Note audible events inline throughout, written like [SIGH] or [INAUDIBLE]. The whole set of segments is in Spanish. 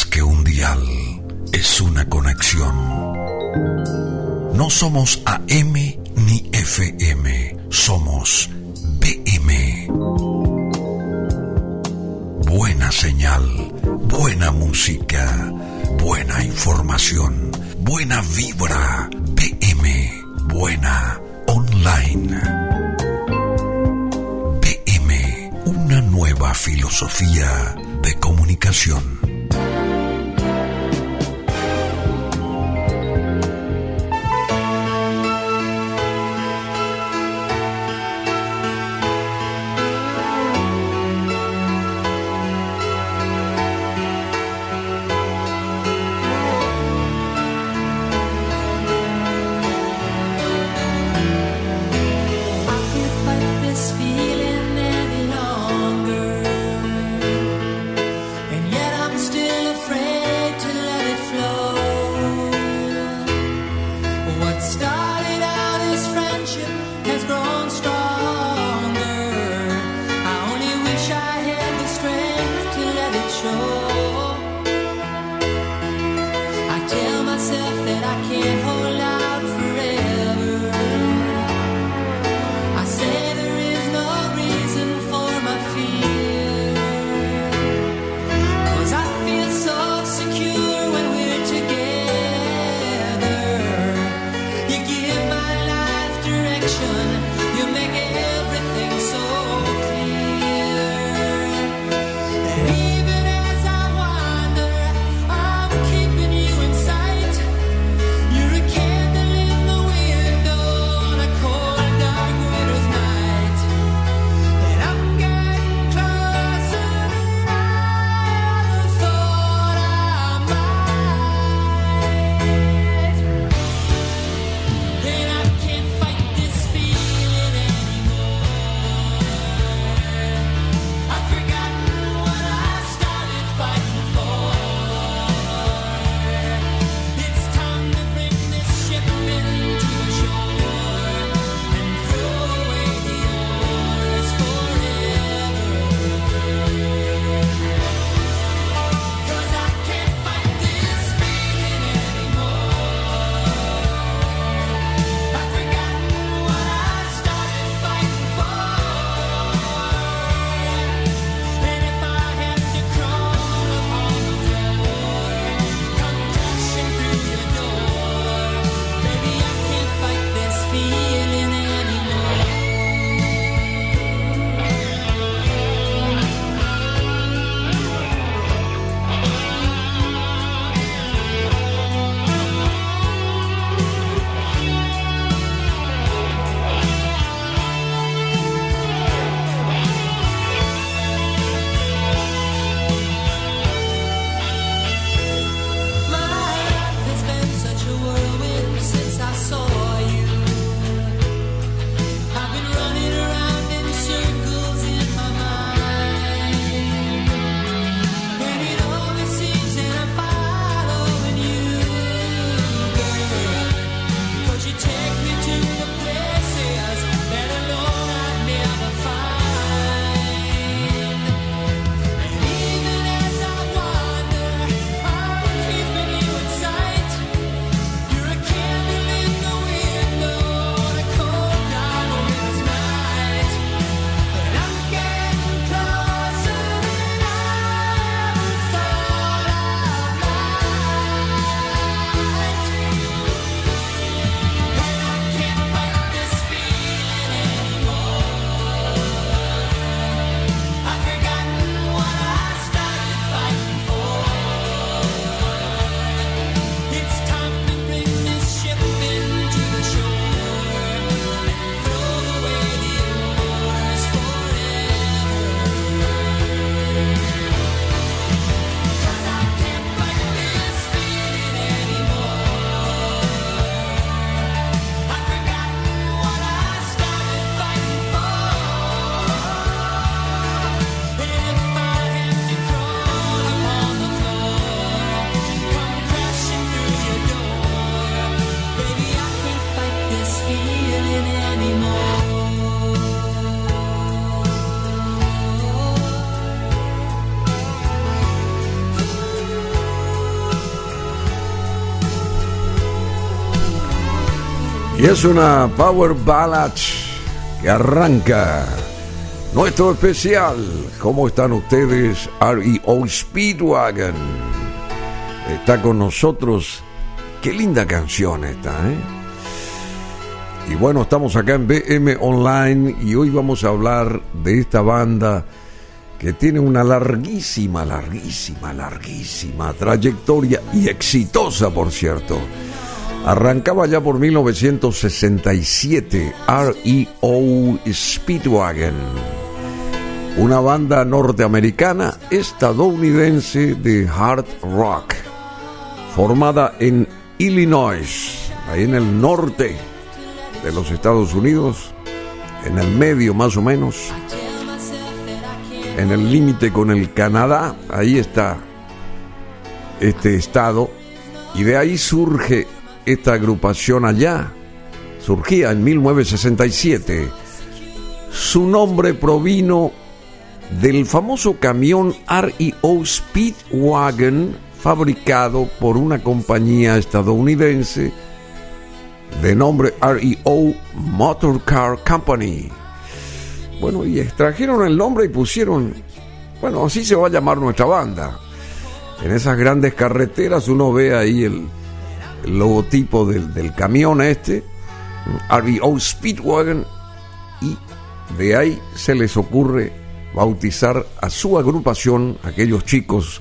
que un dial, es una conexión. No somos AM ni FM, somos BM. Buena señal, buena música, buena información, buena vibra, BM, buena online. BM, una nueva filosofía de comunicación. Es una Power Ballad que arranca nuestro especial. ¿Cómo están ustedes? REO Speedwagon está con nosotros. Qué linda canción esta, ¿eh? Y bueno, estamos acá en BM Online y hoy vamos a hablar de esta banda que tiene una larguísima, larguísima, larguísima trayectoria y exitosa, por cierto. Arrancaba ya por 1967 REO Speedwagon, una banda norteamericana estadounidense de hard rock, formada en Illinois, ahí en el norte de los Estados Unidos, en el medio más o menos, en el límite con el Canadá, ahí está este estado, y de ahí surge esta agrupación allá. Surgía en 1967. Su nombre provino del famoso camión REO Speedwagon fabricado por una compañía estadounidense de nombre REO Motor Car Company. Bueno, y extrajeron el nombre y pusieron, bueno, así se va a llamar nuestra banda. En esas grandes carreteras uno ve ahí el, logotipo del, camión este, RBO Speedwagon, y de ahí se les ocurre bautizar a su agrupación, aquellos chicos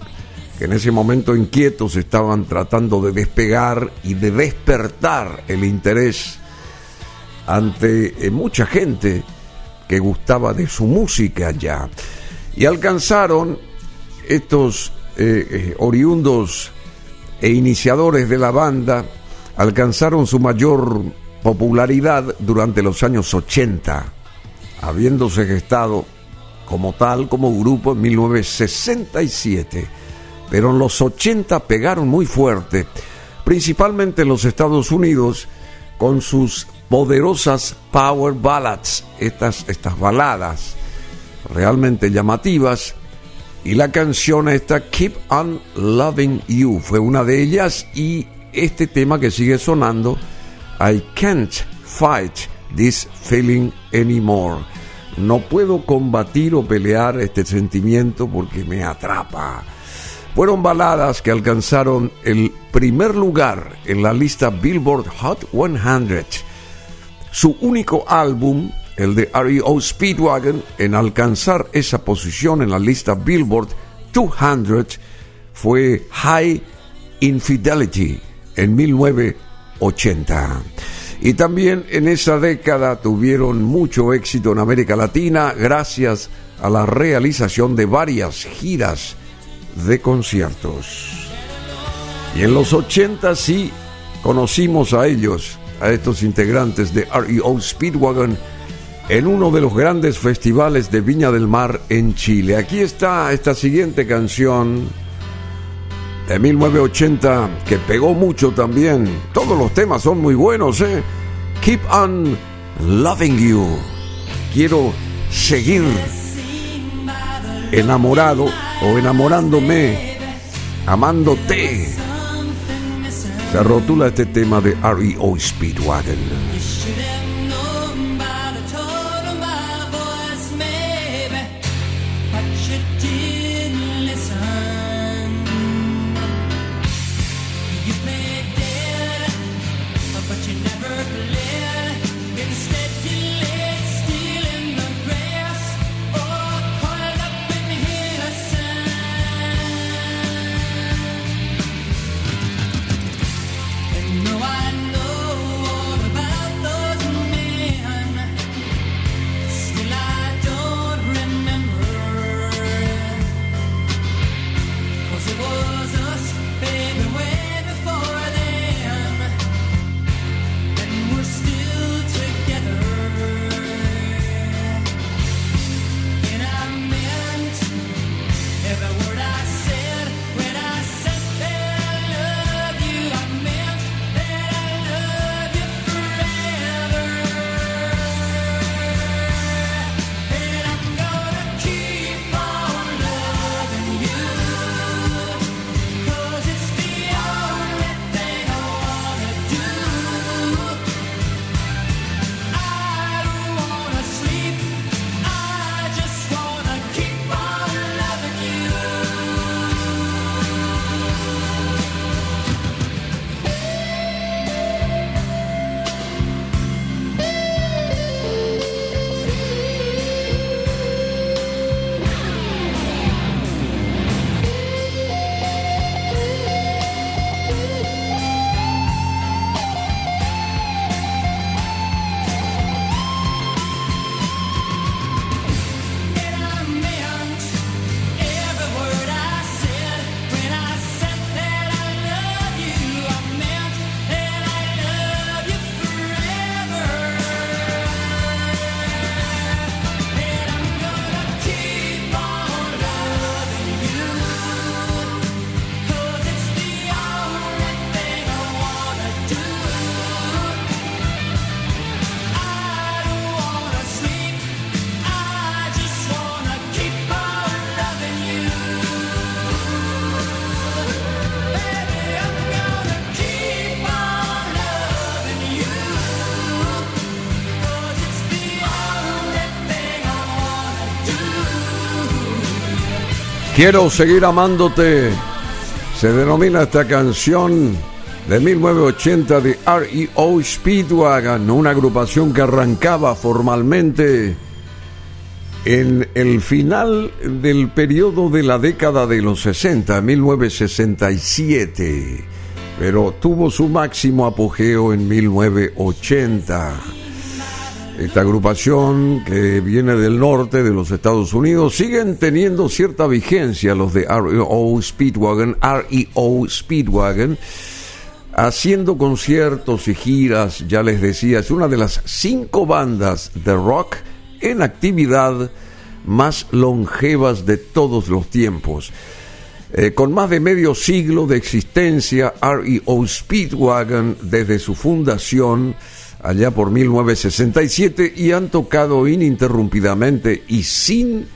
que en ese momento inquietos estaban tratando de despegar y de despertar el interés ante eh, mucha gente que gustaba de su música ya. Y alcanzaron estos eh, eh, oriundos e iniciadores de la banda alcanzaron su mayor popularidad durante los años 80, habiéndose gestado como tal, como grupo en 1967. Pero en los 80 pegaron muy fuerte, principalmente en los Estados Unidos, con sus poderosas power ballads, estas, estas baladas realmente llamativas y la canción esta, Keep on Loving You, fue una de ellas. Y este tema que sigue sonando, I Can't Fight This Feeling Anymore. No puedo combatir o pelear este sentimiento porque me atrapa. Fueron baladas que alcanzaron el primer lugar en la lista Billboard Hot 100. Su único álbum el de REO Speedwagon, en alcanzar esa posición en la lista Billboard 200 fue High Infidelity en 1980. Y también en esa década tuvieron mucho éxito en América Latina gracias a la realización de varias giras de conciertos. Y en los 80 sí conocimos a ellos, a estos integrantes de REO Speedwagon, en uno de los grandes festivales de Viña del Mar en Chile. Aquí está esta siguiente canción de 1980 que pegó mucho también. Todos los temas son muy buenos, ¿eh? Keep on loving you. Quiero seguir enamorado o enamorándome, amándote. Se rotula este tema de REO Speedwagon. Quiero seguir amándote. Se denomina esta canción de 1980 de REO Speedwagon, una agrupación que arrancaba formalmente en el final del periodo de la década de los 60, 1967, pero tuvo su máximo apogeo en 1980. Esta agrupación que viene del norte de los Estados Unidos siguen teniendo cierta vigencia los de REO Speedwagon, REO Speedwagon, haciendo conciertos y giras, ya les decía, es una de las cinco bandas de rock en actividad más longevas de todos los tiempos. Eh, con más de medio siglo de existencia, REO Speedwagon desde su fundación allá por 1967 y han tocado ininterrumpidamente y sin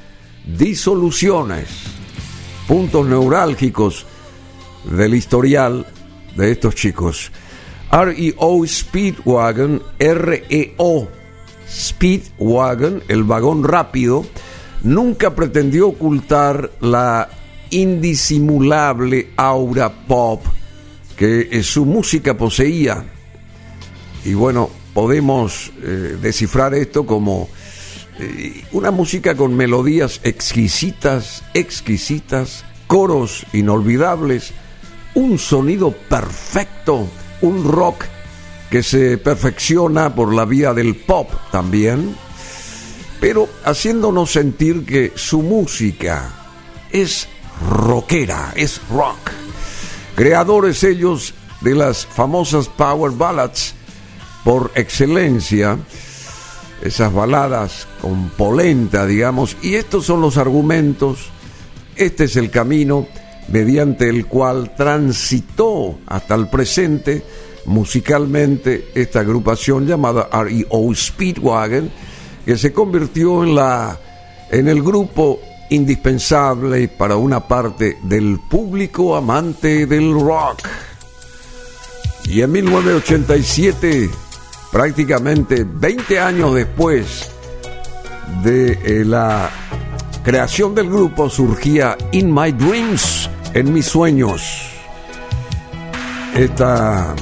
disoluciones puntos neurálgicos del historial de estos chicos. REO Speedwagon, REO Speedwagon, el vagón rápido, nunca pretendió ocultar la indisimulable aura pop que su música poseía y bueno, podemos eh, descifrar esto como eh, una música con melodías exquisitas, exquisitas, coros inolvidables, un sonido perfecto, un rock que se perfecciona por la vía del pop también, pero haciéndonos sentir que su música es rockera, es rock. Creadores ellos de las famosas Power Ballads, por excelencia, esas baladas con polenta, digamos, y estos son los argumentos, este es el camino mediante el cual transitó hasta el presente musicalmente esta agrupación llamada REO Speedwagon, que se convirtió en la en el grupo indispensable para una parte del público amante del rock. Y en 1987 prácticamente 20 años después de eh, la creación del grupo, surgía In My Dreams, en mis sueños. Esta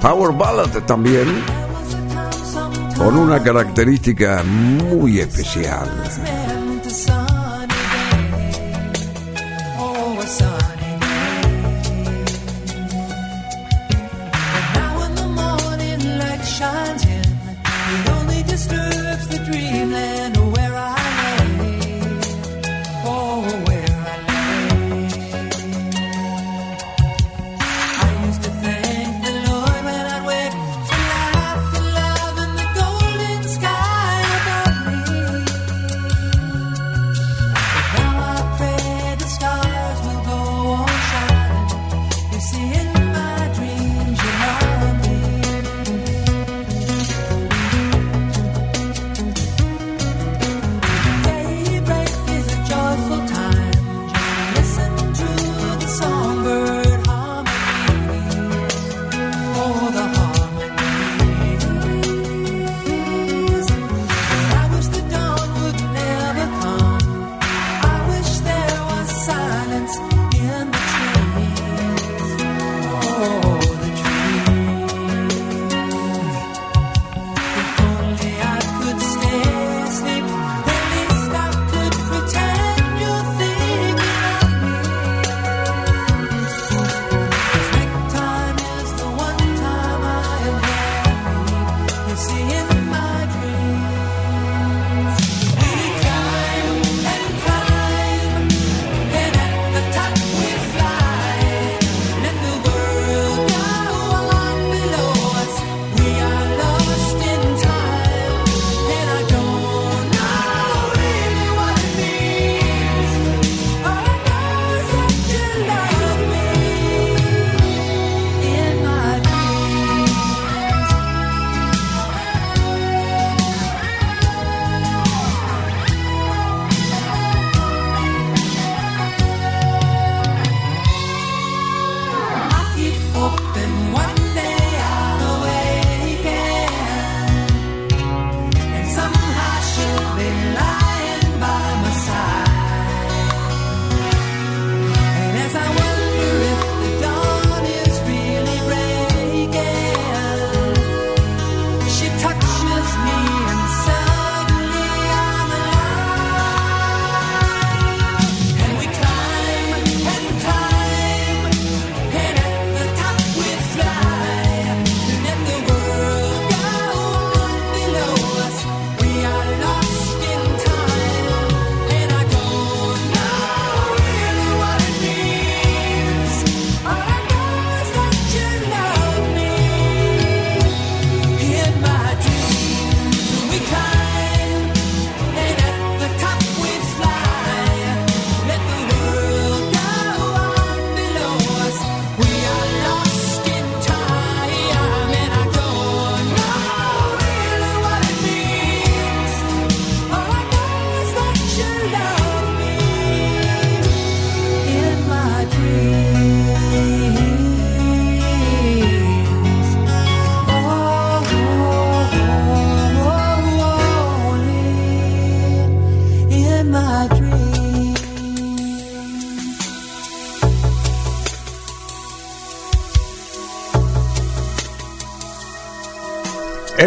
Power Ballad también, con una característica muy especial.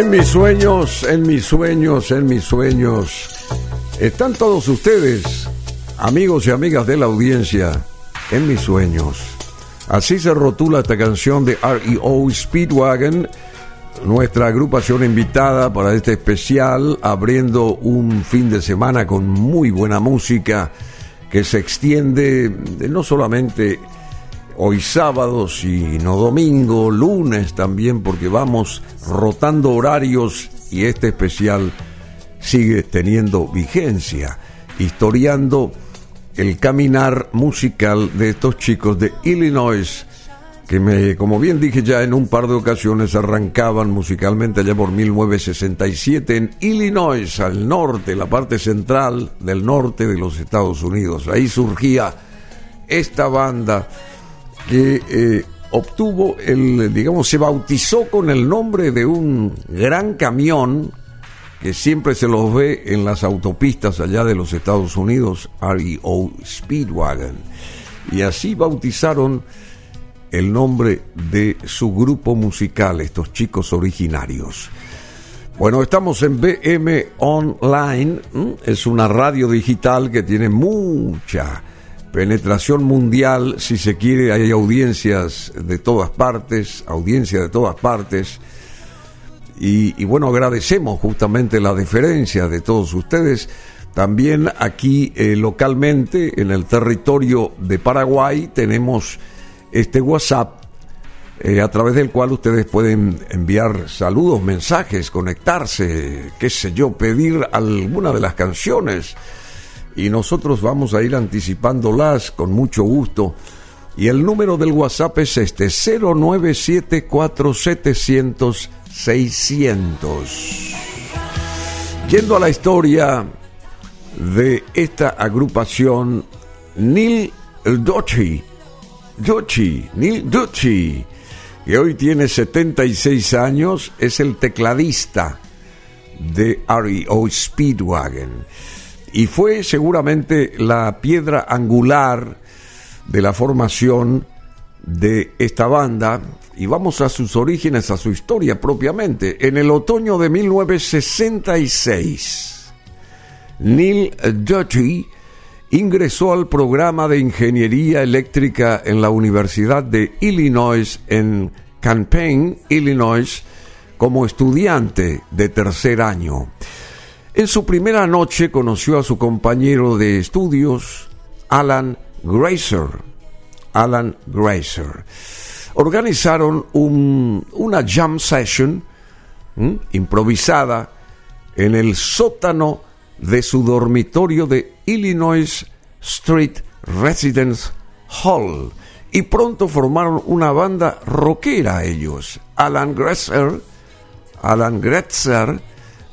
En mis sueños, en mis sueños, en mis sueños, están todos ustedes, amigos y amigas de la audiencia, en mis sueños. Así se rotula esta canción de REO Speedwagon, nuestra agrupación invitada para este especial, abriendo un fin de semana con muy buena música que se extiende no solamente hoy sábado, sino domingo, lunes también, porque vamos rotando horarios y este especial sigue teniendo vigencia, historiando el caminar musical de estos chicos de Illinois, que me, como bien dije ya en un par de ocasiones, arrancaban musicalmente allá por 1967 en Illinois, al norte, la parte central del norte de los Estados Unidos. Ahí surgía esta banda que eh, obtuvo el, digamos, se bautizó con el nombre de un gran camión que siempre se los ve en las autopistas allá de los Estados Unidos, REO Speedwagon. Y así bautizaron el nombre de su grupo musical, estos chicos originarios. Bueno, estamos en BM Online, es una radio digital que tiene mucha penetración mundial, si se quiere, hay audiencias de todas partes, audiencia de todas partes. Y, bueno, agradecemos justamente la deferencia de todos ustedes. También aquí eh, localmente, en el territorio de Paraguay, tenemos este WhatsApp eh, a través del cual ustedes pueden enviar saludos, mensajes, conectarse, qué sé yo, pedir alguna de las canciones y nosotros vamos a ir anticipándolas con mucho gusto. Y el número del WhatsApp es este 0974 600. Yendo a la historia de esta agrupación, Neil Dochi, Dochi, Neil Dochi, que hoy tiene 76 años, es el tecladista de REO Speedwagon y fue seguramente la piedra angular de la formación de esta banda y vamos a sus orígenes, a su historia propiamente. En el otoño de 1966, Neil Dutty ingresó al programa de ingeniería eléctrica en la Universidad de Illinois en Champaign, Illinois, como estudiante de tercer año. En su primera noche conoció a su compañero de estudios, Alan Grazer. Alan Grazer. Organizaron una jam session improvisada en el sótano de su dormitorio de Illinois Street Residence Hall y pronto formaron una banda rockera ellos. Alan Grazer, Alan Grazer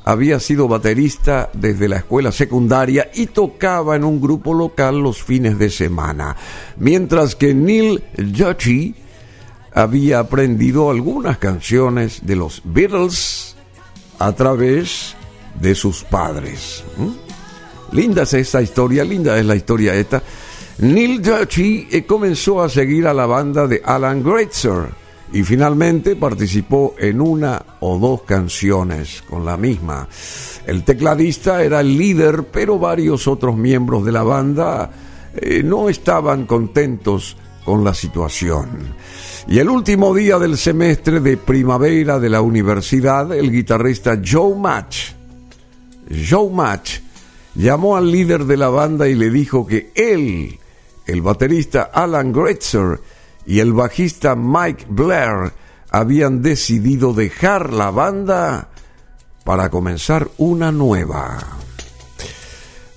había sido baterista desde la escuela secundaria y tocaba en un grupo local los fines de semana, mientras que Neil Yoshi había aprendido algunas canciones de los Beatles a través de sus padres. Linda es esta historia, linda es la historia esta. Neil Yoshi eh, comenzó a seguir a la banda de Alan Greitzer y finalmente participó en una o dos canciones con la misma. El tecladista era el líder, pero varios otros miembros de la banda eh, no estaban contentos con la situación. Y el último día del semestre de primavera de la universidad, el guitarrista Joe Match, Joe Match, llamó al líder de la banda y le dijo que él, el baterista Alan Gretzer, y el bajista Mike Blair habían decidido dejar la banda para comenzar una nueva.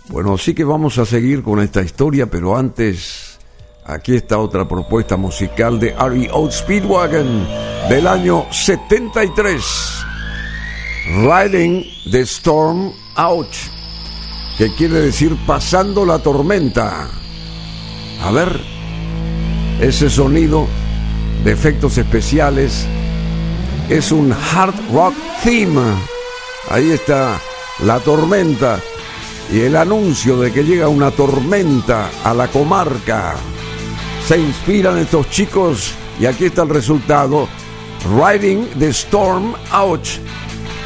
Bueno, sí que vamos a seguir con esta historia, pero antes, aquí está otra propuesta musical de REO Speedwagon del año 73. Riding the Storm Out, que quiere decir pasando la tormenta. A ver ese sonido de efectos especiales es un hard rock theme. Ahí está la tormenta y el anuncio de que llega una tormenta a la comarca. Se inspiran estos chicos y aquí está el resultado. Riding the Storm Out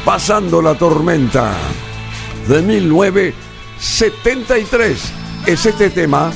Pasando la tormenta de 1973. Es este tema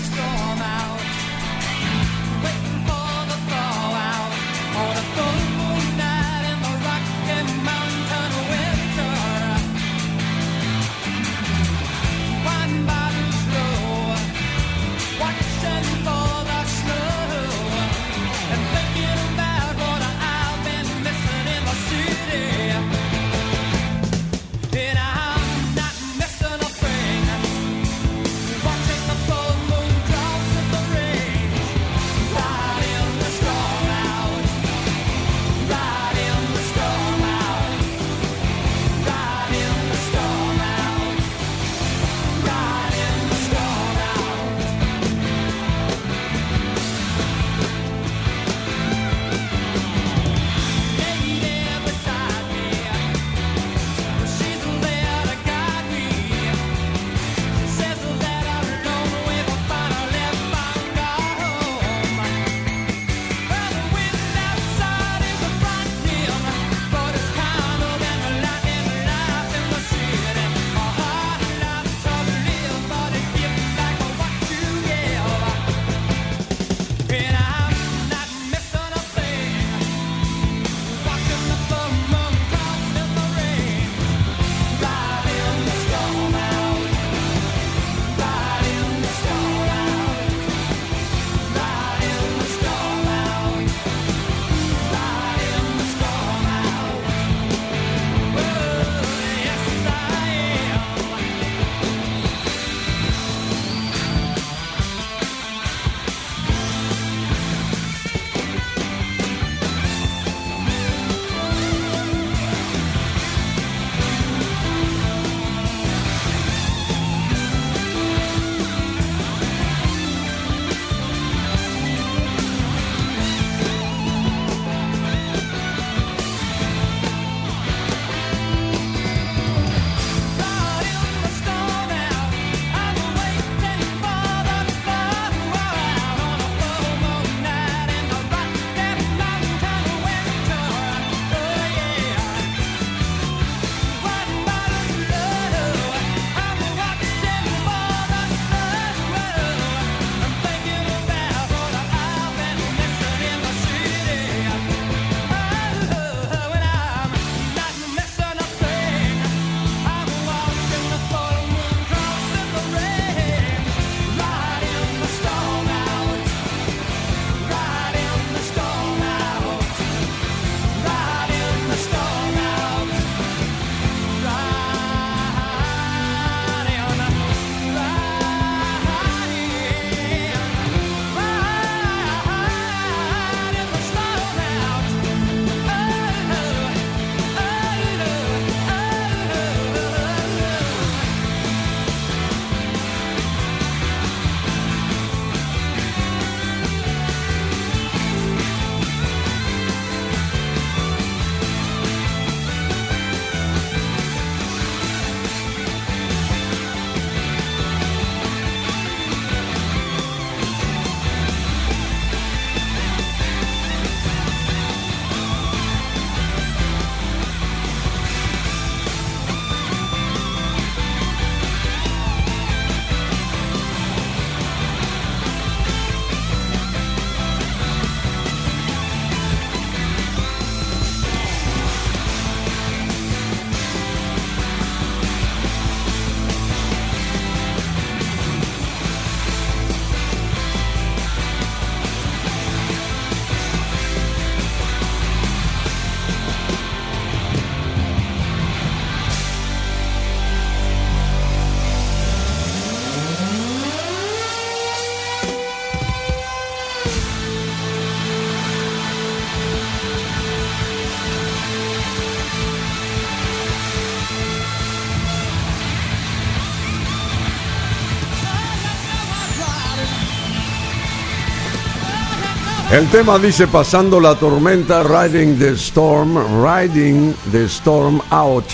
El tema dice pasando la tormenta, Riding the Storm, Riding the Storm Out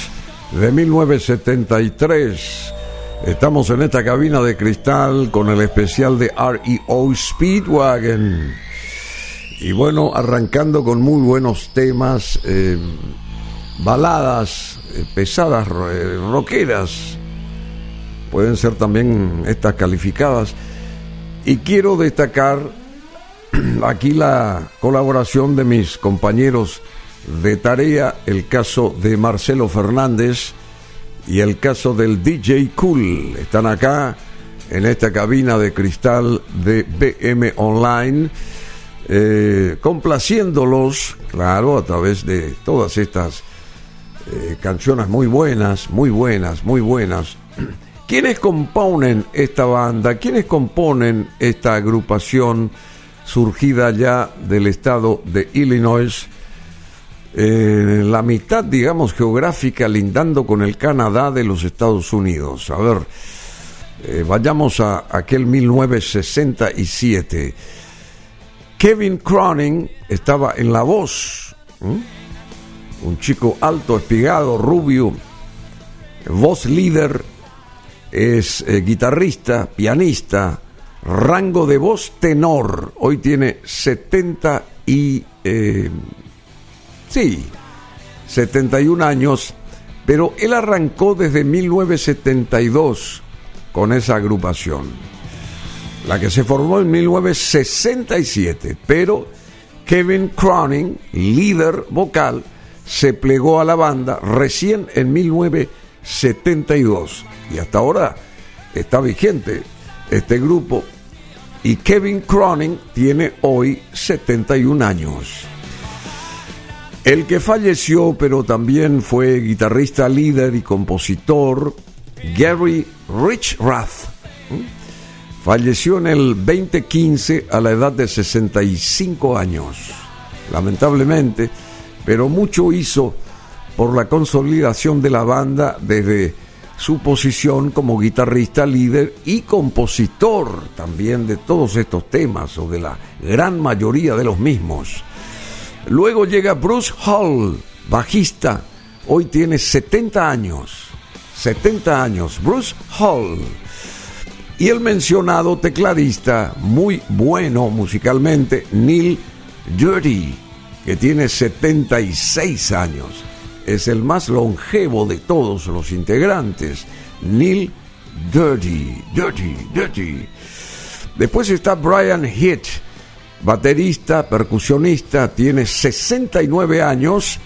de 1973. Estamos en esta cabina de cristal con el especial de REO Speedwagon. Y bueno, arrancando con muy buenos temas. Eh, baladas eh, pesadas, eh, rockeras, pueden ser también estas calificadas. Y quiero destacar [CLEARS THROAT] aquí la colaboración de mis compañeros de tarea, el caso de Marcelo Fernández y el caso del DJ Cool. Están acá en esta cabina de cristal de BM Online, eh, complaciéndolos, claro, a través de todas estas eh, canciones muy buenas, muy buenas, muy buenas. [CLEARS THROAT] ¿Quiénes componen esta banda? ¿Quiénes componen esta agrupación surgida ya del estado de Illinois? Eh, la mitad, digamos, geográfica lindando con el Canadá de los Estados Unidos. A ver, eh, vayamos a aquel 1967. Kevin Cronin estaba en la voz, un chico alto, espigado, rubio, voz líder, es eh, guitarrista, pianista, rango de voz tenor. Hoy tiene 70 y... Eh, sí, 71 años, pero él arrancó desde 1972 con esa agrupación, la que se formó en 1967, pero Kevin Cronin, líder vocal, se plegó a la banda recién en 1972 y hasta ahora está vigente este grupo y Kevin Cronin tiene hoy 71 años. El que falleció, pero también fue guitarrista líder y compositor, Gary Richrath. Falleció en el 2015 a la edad de 65 años. Lamentablemente, pero mucho hizo por la consolidación de la banda desde su posición como guitarrista líder y compositor también de todos estos temas o de la gran mayoría de los mismos. Luego llega Bruce Hall, bajista, hoy tiene 70 años 70 años, Bruce Hall. Y el mencionado tecladista, muy bueno musicalmente, Neil Dirty, que tiene 76 años. Es el más longevo de todos los integrantes. Neil Dirty, Dirty, Dirty. Después está Brian Hitch, baterista, percusionista, tiene 69 años.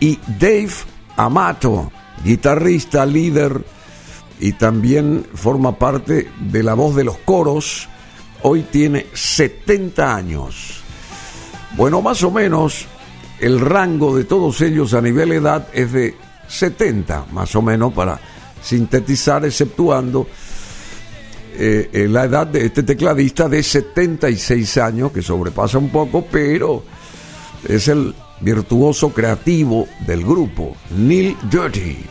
Y Dave Amato, guitarrista, líder y también forma parte de la voz de los coros. Hoy tiene 70 años. Bueno, más o menos el rango de todos ellos a nivel edad es de 70, más o menos, para sintetizar, exceptuando eh, eh, la edad de este tecladista de 76 años, que sobrepasa un poco, pero es el virtuoso creativo del grupo, Neil Dirty.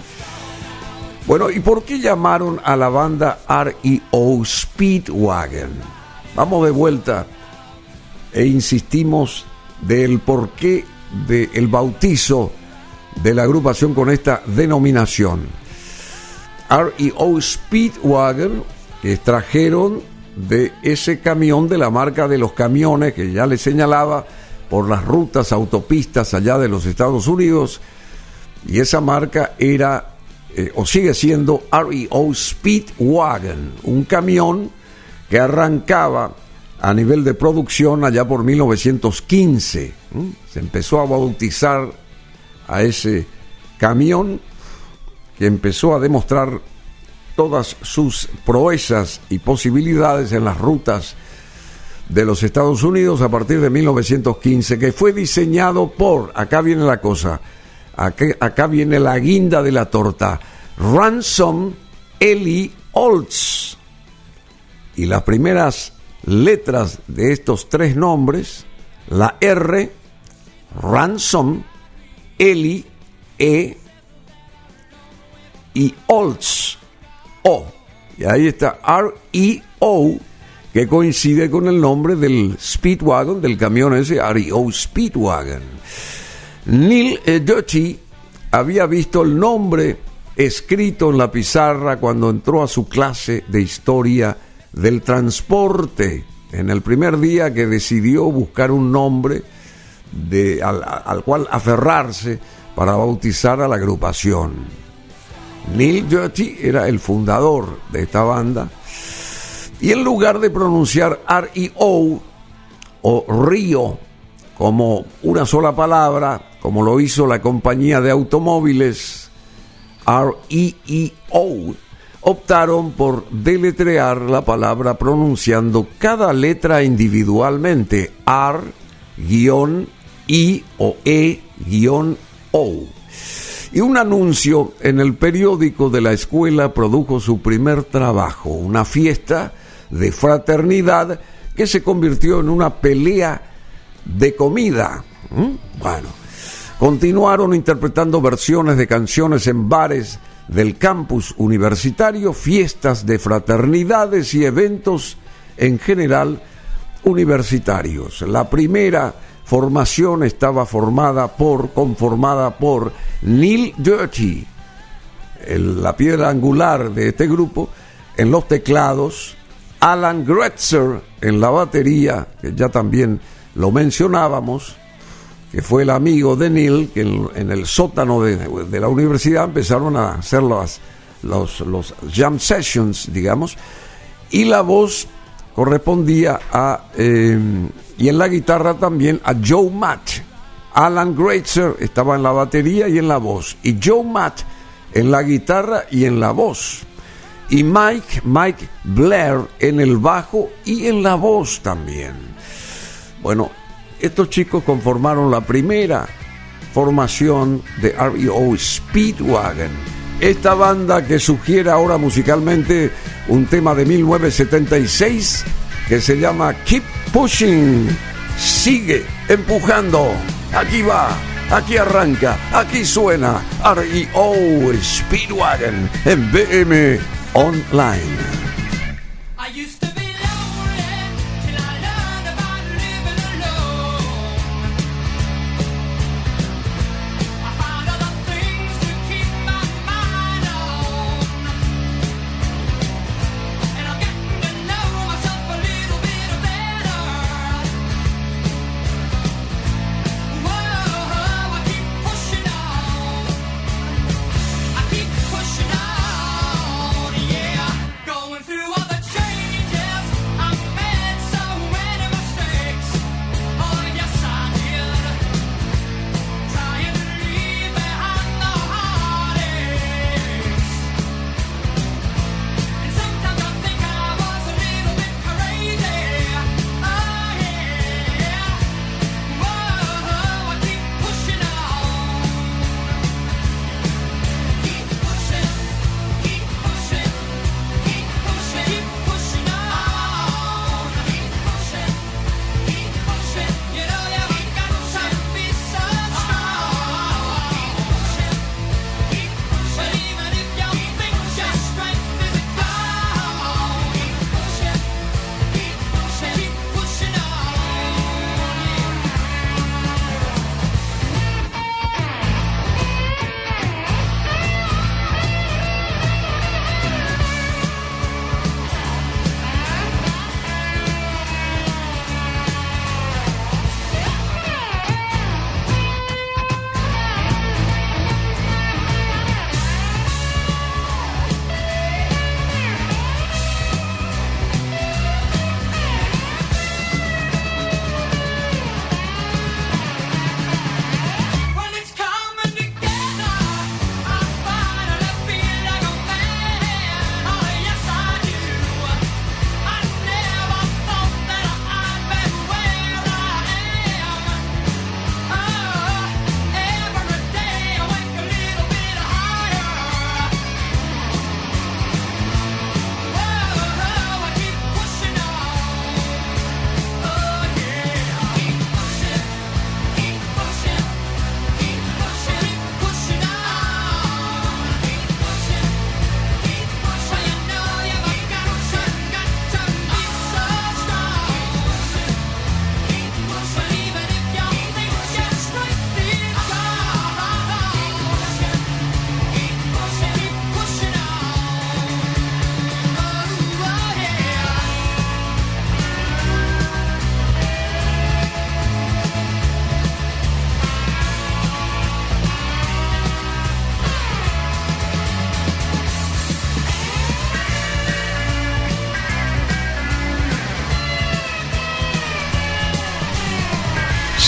Bueno, ¿y por qué llamaron a la banda REO Speedwagon? Vamos de vuelta e insistimos del porqué del bautizo de la agrupación con esta denominación. REO Speedwagon, extrajeron de ese camión de la marca de los camiones que ya les señalaba por las rutas autopistas allá de los Estados Unidos, y esa marca era eh, o sigue siendo REO Speedwagon, un camión que arrancaba a nivel de producción allá por 1915. Se empezó a bautizar a ese camión que empezó a demostrar todas sus proezas y posibilidades en las rutas de los Estados Unidos a partir de 1915, que fue diseñado por, acá viene la cosa, acá, viene la guinda de la torta. Ransom Eli Olds. Y las primeras letras de estos tres nombres, la R, Ransom, Eli, E y Olds, O. Y ahí está R-E-O, que coincide con el nombre del Speedwagon, del camión ese, R-E-O Speedwagon. Neil Doty había visto el nombre escrito en la pizarra cuando entró a su clase de historia del transporte, en el primer día que decidió buscar un nombre de, al, cual aferrarse para bautizar a la agrupación. Neil Dirty era el fundador de esta banda y en lugar de pronunciar R-E-O o Río como una sola palabra, como lo hizo la compañía de automóviles R-E-E-O, optaron por deletrear la palabra pronunciando cada letra individualmente, R, I o E, O. Y un anuncio en el periódico de la escuela produjo su primer trabajo, una fiesta de fraternidad que se convirtió en una pelea de comida. ¿Mm? Bueno, continuaron interpretando versiones de canciones en bares del campus universitario, fiestas de fraternidades y eventos en general universitarios. La primera formación estaba formada por, conformada por Neil Dirty, la piedra angular de este grupo, en los teclados, Alan Gretzer en la batería, que ya también lo mencionábamos, que fue el amigo de Neil, que en, el sótano de, la universidad empezaron a hacer los, los jam sessions, digamos, y la voz correspondía a, eh, y en la guitarra también, a Joe Matt. Alan Greitzer estaba en la batería y en la voz, y Joe Matt en la guitarra y en la voz. Y Mike, Mike Blair en el bajo y en la voz también. Bueno, estos chicos conformaron la primera formación de REO Speedwagon. Esta banda que sugiere ahora musicalmente un tema de 1976 que se llama Keep Pushing. Sigue empujando. Aquí va, aquí arranca, aquí suena REO Speedwagon en BM Online.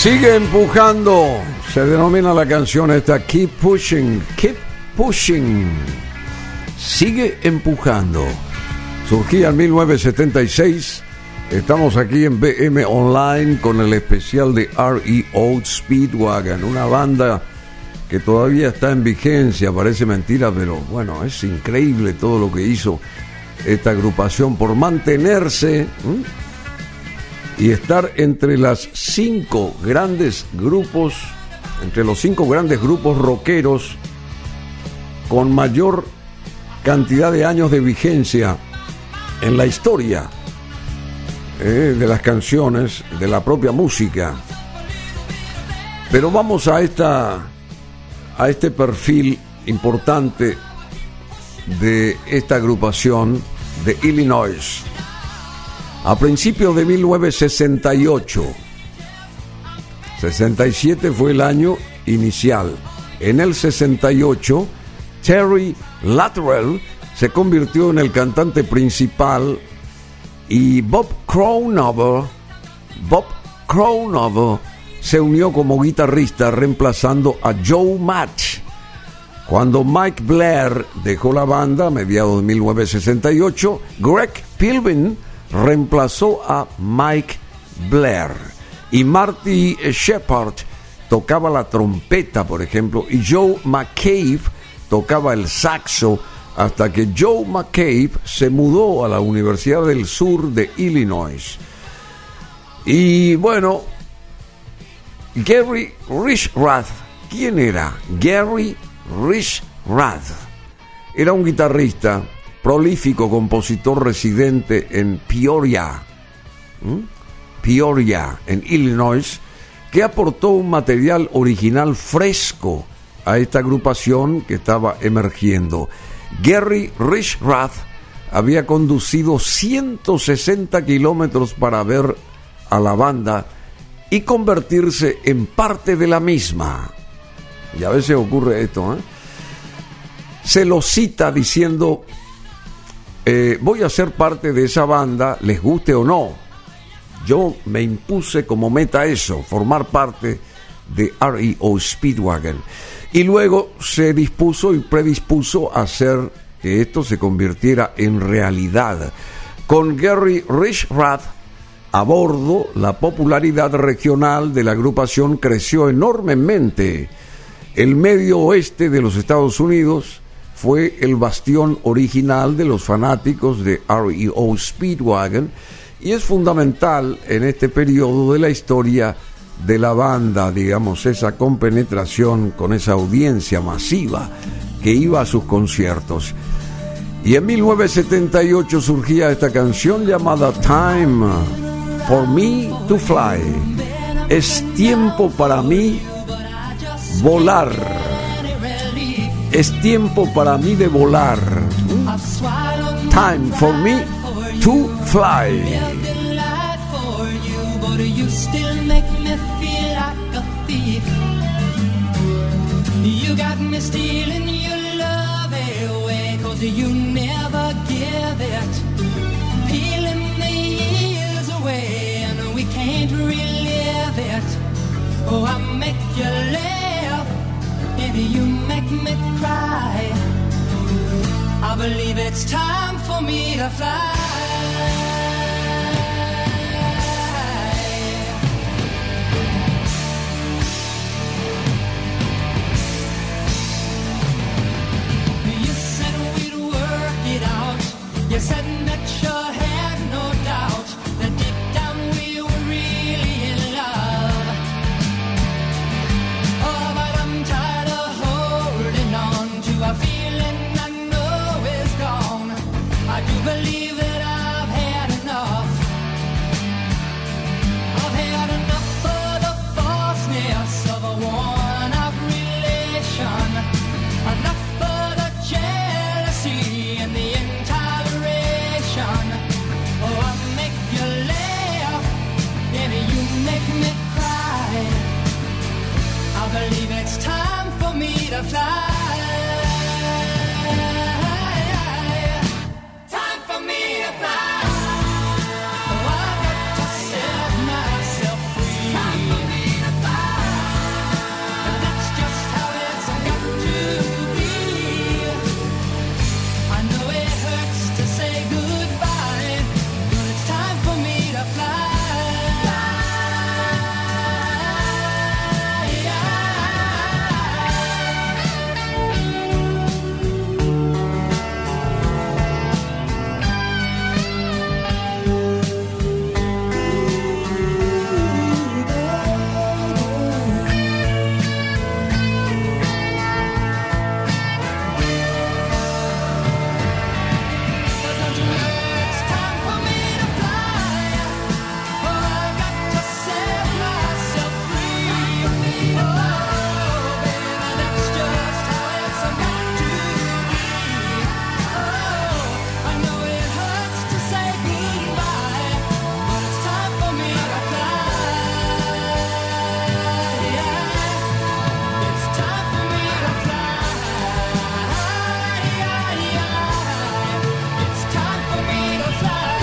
Sigue empujando. Se denomina la canción esta Keep Pushing. Keep Pushing. Sigue empujando. Surgía en 1976. Estamos aquí en BM Online con el especial de REO Speedwagon, una banda que todavía está en vigencia, parece mentira, pero bueno, es increíble todo lo que hizo esta agrupación por mantenerse y estar entre las cinco grandes grupos, entre los cinco grandes grupos rockeros con mayor cantidad de años de vigencia en la historia eh, de las canciones, de la propia música. Pero vamos a esta a este perfil importante de esta agrupación de Illinois a principios de 1968. 67 fue el año inicial. En el 68, Terry Lateral se convirtió en el cantante principal y Bob Crownover, Bob Crownover se unió como guitarrista reemplazando a Joe Match. Cuando Mike Blair dejó la banda a mediados de 1968, Greg Pilvin reemplazó a Mike Blair y Marty Shepard tocaba la trompeta, por ejemplo, y Joe McCabe tocaba el saxo hasta que Joe McCabe se mudó a la Universidad del Sur de Illinois. Y bueno, Gary Richrath, ¿quién era? Gary Richrath. Era un guitarrista prolífico compositor residente en Peoria, Peoria, en Illinois, que aportó un material original fresco a esta agrupación que estaba emergiendo. Gary Richrath había conducido 160 kilómetros para ver a la banda y convertirse en parte de la misma. Y a veces ocurre esto, ¿eh? Se lo cita diciendo, eh, voy a ser parte de esa banda, les guste o no. Yo me impuse como meta eso, formar parte de REO Speedwagon. Y luego se dispuso y predispuso a hacer que esto se convirtiera en realidad. Con Gary Richrath a bordo, la popularidad regional de la agrupación creció enormemente. El medio oeste de los Estados Unidos fue el bastión original de los fanáticos de REO Speedwagon y es fundamental en este periodo de la historia de la banda, digamos, esa compenetración con esa audiencia masiva que iba a sus conciertos. Y en 1978 surgía esta canción llamada Time for Me to Fly. Es tiempo para mí volar. Es tiempo para mí de volar. Time for me to fly. You got me stealing your love away Cause you never give it Peeling the years away And we can't relive it Oh, I make you laugh you make me cry. I believe it's time for me to fly. You said we'd work it out. You said that you fly.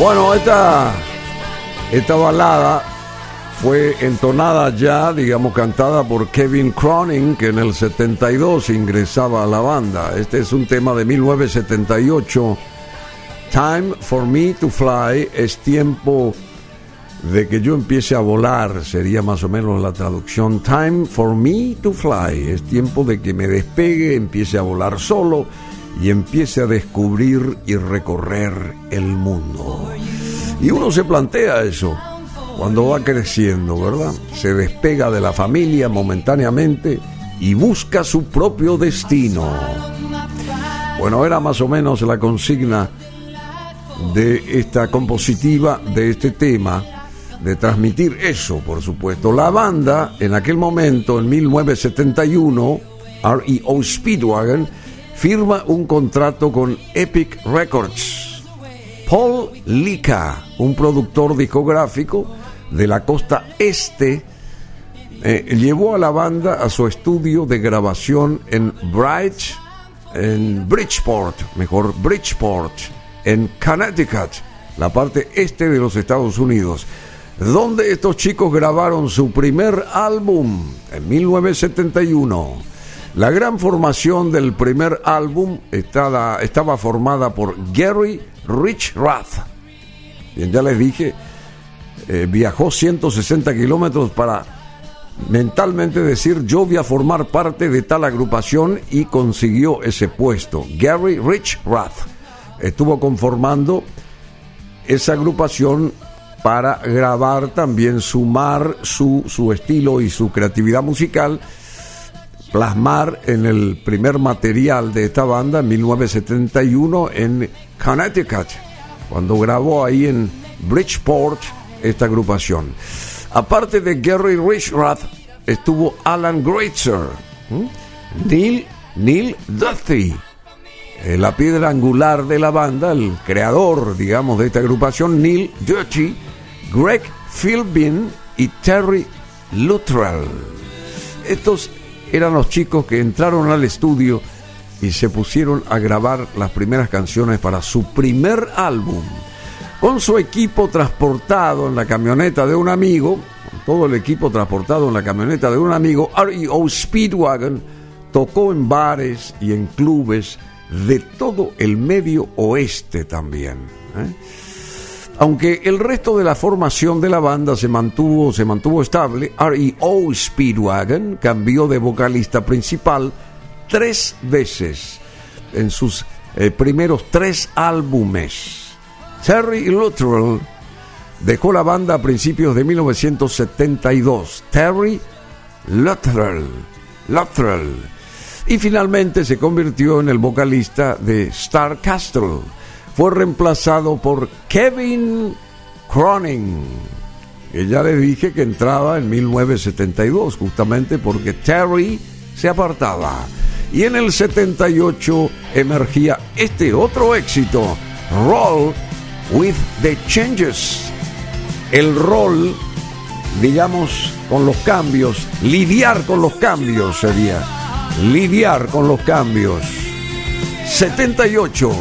Bueno, esta, esta balada fue entonada ya, digamos, cantada por Kevin Cronin, que en el 72 ingresaba a la banda. Este es un tema de 1978. Time for me to fly es tiempo de que yo empiece a volar, sería más o menos la traducción. Time for me to fly es tiempo de que me despegue, empiece a volar solo y empiece a descubrir y recorrer el mundo. Y uno se plantea eso cuando va creciendo, ¿verdad? Se despega de la familia momentáneamente y busca su propio destino. Bueno, era más o menos la consigna de esta compositiva, de este tema, de transmitir eso, por supuesto. La banda, en aquel momento, en 1971, REO Speedwagon, firma un contrato con Epic Records. Paul Lika, un productor discográfico de la costa este, eh, llevó a la banda a su estudio de grabación en Bright, en Bridgeport, mejor Bridgeport, en Connecticut, la parte este de los Estados Unidos, donde estos chicos grabaron su primer álbum en 1971. La gran formación del primer álbum estaba, estaba formada por Gary Rich Rath. Bien, ya les dije, eh, viajó 160 kilómetros para mentalmente decir yo voy a formar parte de tal agrupación y consiguió ese puesto. Gary Rich Rath estuvo conformando esa agrupación para grabar también, sumar su, su estilo y su creatividad musical plasmar en el primer material de esta banda en 1971 en Connecticut, cuando grabó ahí en Bridgeport esta agrupación. Aparte de Gary Richrath, estuvo Alan Greitzer, Neil, Neil eh, la piedra angular de la banda, el creador, digamos, de esta agrupación, Neil Duthie, Greg Philbin y Terry Luttrell. Estos eran los chicos que entraron al estudio y se pusieron a grabar las primeras canciones para su primer álbum. Con su equipo transportado en la camioneta de un amigo, todo el equipo transportado en la camioneta de un amigo, REO Speedwagon tocó en bares y en clubes de todo el medio oeste también. ¿eh? Aunque el resto de la formación de la banda se mantuvo, se mantuvo estable, REO Speedwagon cambió de vocalista principal tres veces en sus eh, primeros tres álbumes. Terry Luttrell dejó la banda a principios de 1972. Terry Luttrell, Luttrell. Y finalmente se convirtió en el vocalista de Star Castle fue reemplazado por Kevin Cronin. Que ya le dije que entraba en 1972, justamente porque Terry se apartaba. Y en el 78 emergía este otro éxito, Roll with the Changes. El rol, digamos, con los cambios, lidiar con los cambios sería. Lidiar con los cambios. 78.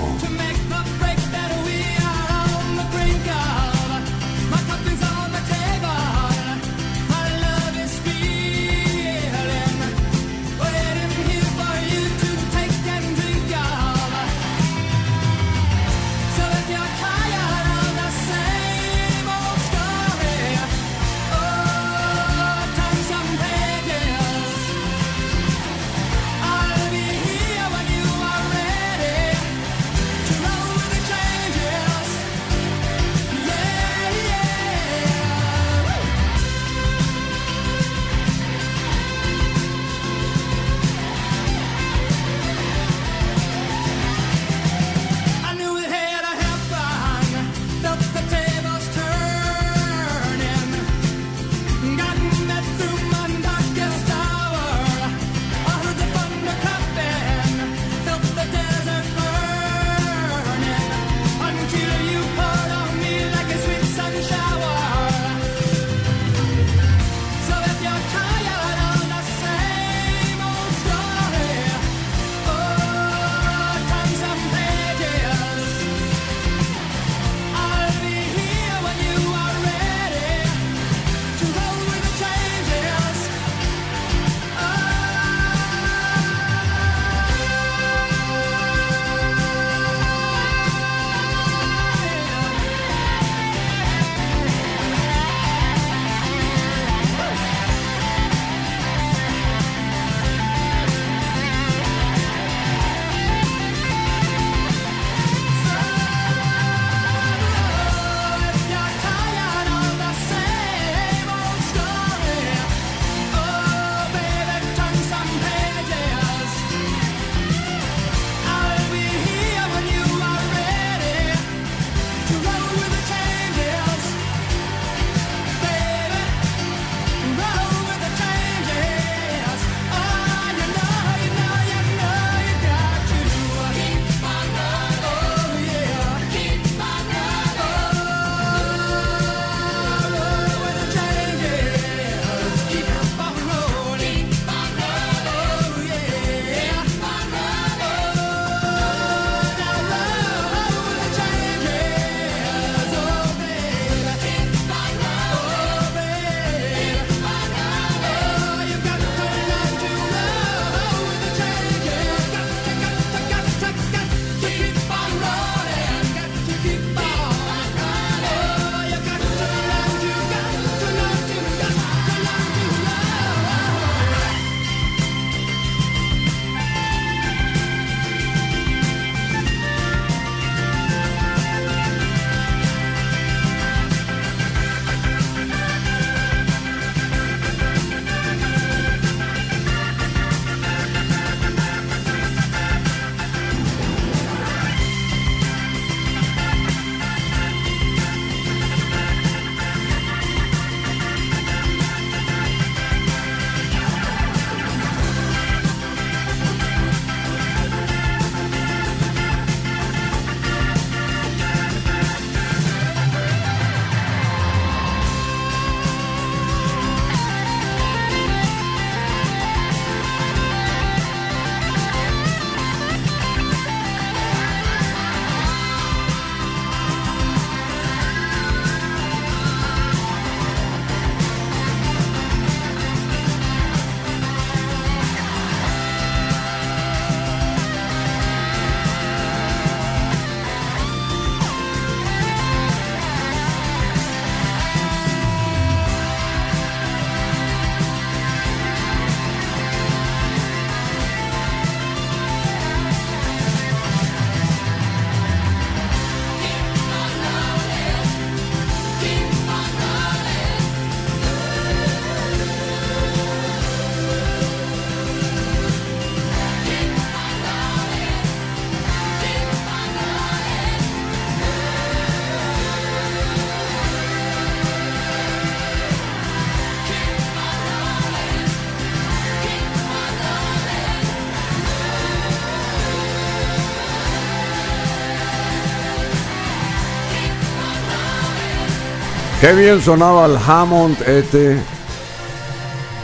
Qué bien sonaba el Hammond este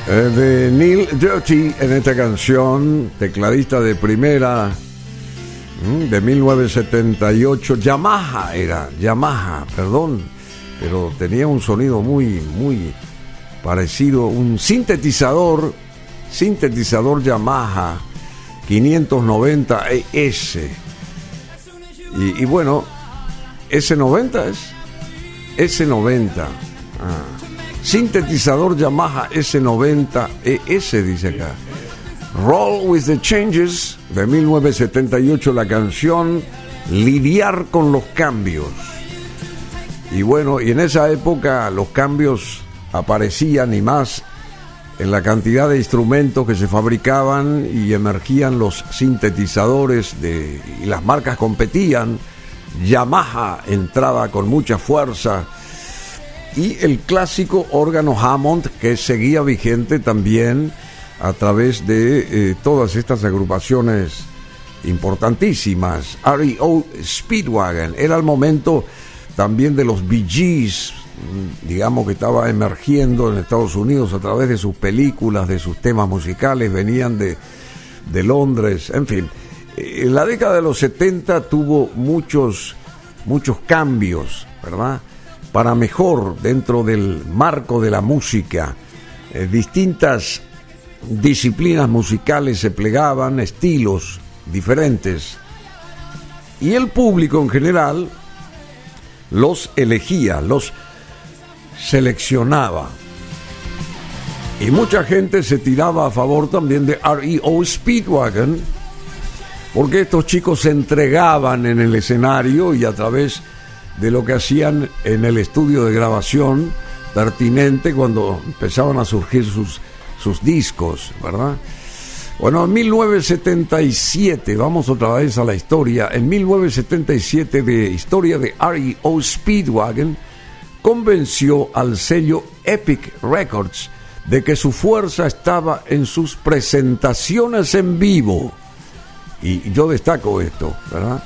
eh, de Neil Dirty en esta canción, tecladista de primera mm, de 1978. Yamaha era, Yamaha, perdón, pero tenía un sonido muy, muy parecido, un sintetizador, sintetizador Yamaha 590 ES. Y, y bueno, S90 es S90. Ah. Sintetizador Yamaha S90 ES, dice acá. Roll with the Changes de 1978, la canción Lidiar con los cambios. Y bueno, y en esa época los cambios aparecían y más en la cantidad de instrumentos que se fabricaban y emergían los sintetizadores de, y las marcas competían Yamaha entraba con mucha fuerza y el clásico órgano Hammond que seguía vigente también a través de eh, todas estas agrupaciones importantísimas. REO Speedwagon era el momento también de los Bee Gees, digamos que estaba emergiendo en Estados Unidos a través de sus películas, de sus temas musicales, venían de, de Londres, en fin. En la década de los 70 tuvo muchos, muchos cambios, ¿verdad? Para mejor dentro del marco de la música. Eh, distintas disciplinas musicales se plegaban, estilos diferentes. Y el público en general los elegía, los seleccionaba. Y mucha gente se tiraba a favor también de REO Speedwagon, porque estos chicos se entregaban en el escenario y a través de lo que hacían en el estudio de grabación pertinente cuando empezaban a surgir sus, sus discos, ¿verdad? Bueno, en 1977, vamos otra vez a la historia, en 1977 de historia de REO Speedwagon, convenció al sello Epic Records de que su fuerza estaba en sus presentaciones en vivo y yo destaco esto, ¿verdad?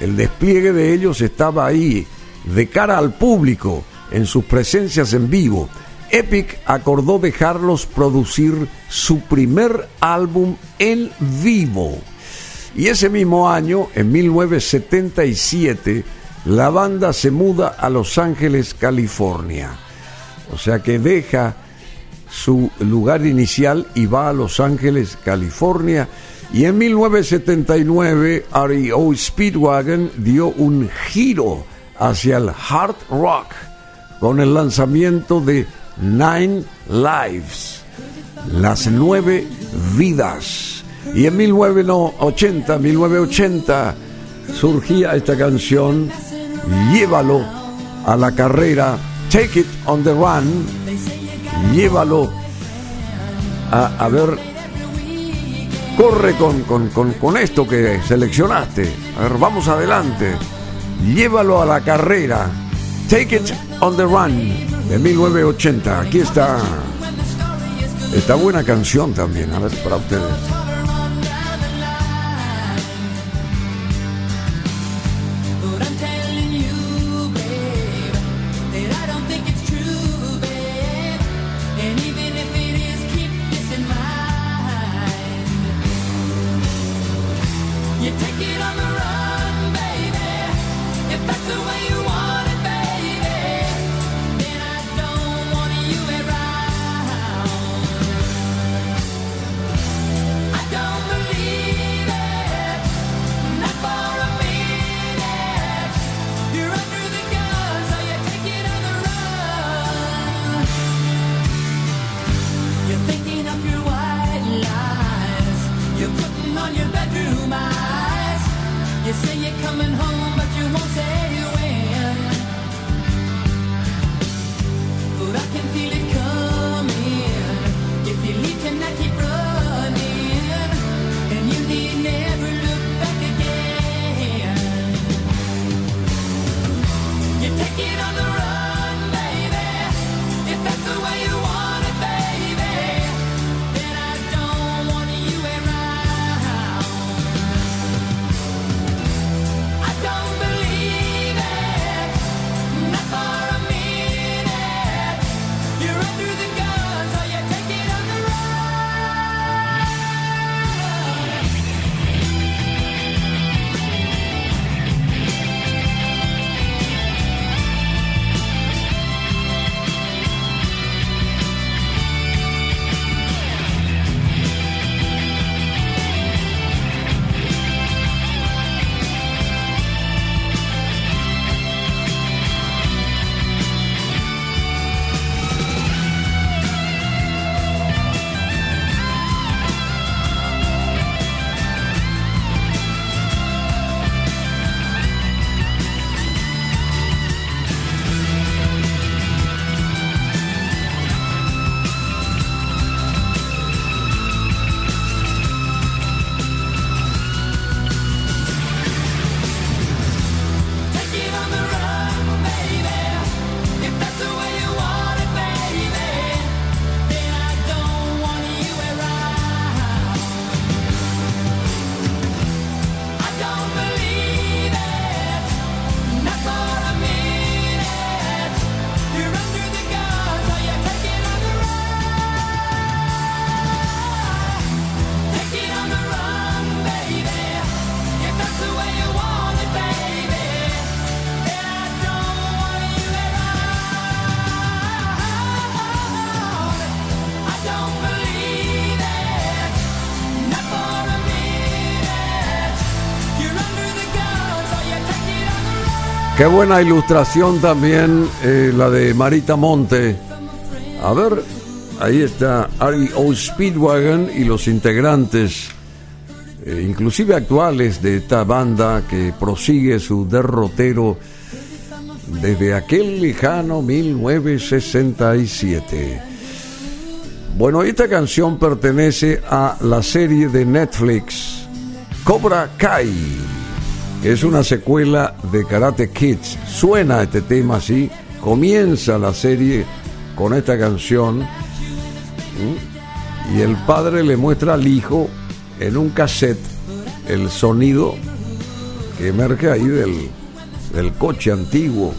El despliegue de ellos estaba ahí, de cara al público, en sus presencias en vivo. Epic acordó dejarlos producir su primer álbum en vivo. Y ese mismo año, en 1977, la banda se muda a Los Ángeles, California. O sea que deja su lugar inicial y va a Los Ángeles, California y en 1979 REO Speedwagon dio un giro hacia el hard rock con el lanzamiento de Nine Lives, las nueve vidas. Y en 1980, 1980 surgía esta canción, Llévalo a la carrera, Take It on the Run, llévalo a, a ver corre con, con, esto que seleccionaste. A ver, vamos adelante. Llévalo a la carrera. Take it on the run de 1980. Aquí está. Esta buena canción también. A ver, para ustedes. Qué buena ilustración también eh, la de Marita Monte. A ver, ahí está R.E.O. Speedwagon y los integrantes, eh, inclusive actuales de esta banda que prosigue su derrotero desde aquel lejano 1967. Bueno, esta canción pertenece a la serie de Netflix Cobra Kai es una secuela de Karate Kids. Suena este tema así, comienza la serie con esta canción y el padre le muestra al hijo en un cassette el sonido que emerge ahí del, del coche antiguo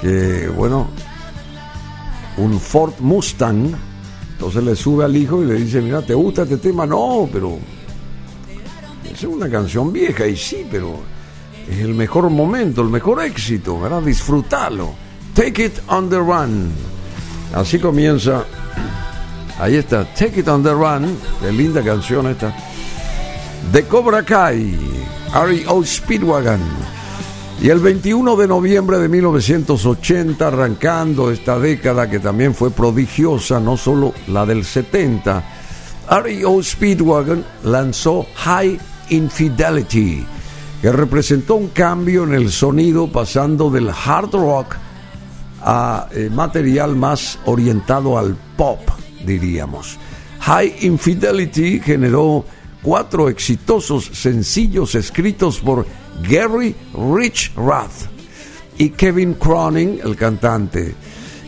que bueno un Ford Mustang. Entonces le sube al hijo y le dice mira te gusta este tema no pero es una canción vieja y sí, pero es el mejor momento, el mejor éxito, ¿verdad? Disfrútalo. Take it on the run. Así comienza. Ahí está, Take it on the run. Qué linda canción esta. De Cobra Kai, R.E.O. Speedwagon. Y el 21 de noviembre de 1980, arrancando esta década que también fue prodigiosa, no solo la del 70, R.E.O. Speedwagon lanzó High Infidelity, que representó un cambio en el sonido pasando del hard rock a eh, material más orientado al pop, diríamos. High Infidelity generó cuatro exitosos sencillos escritos por Gary Rich Rath y Kevin Cronin, el cantante,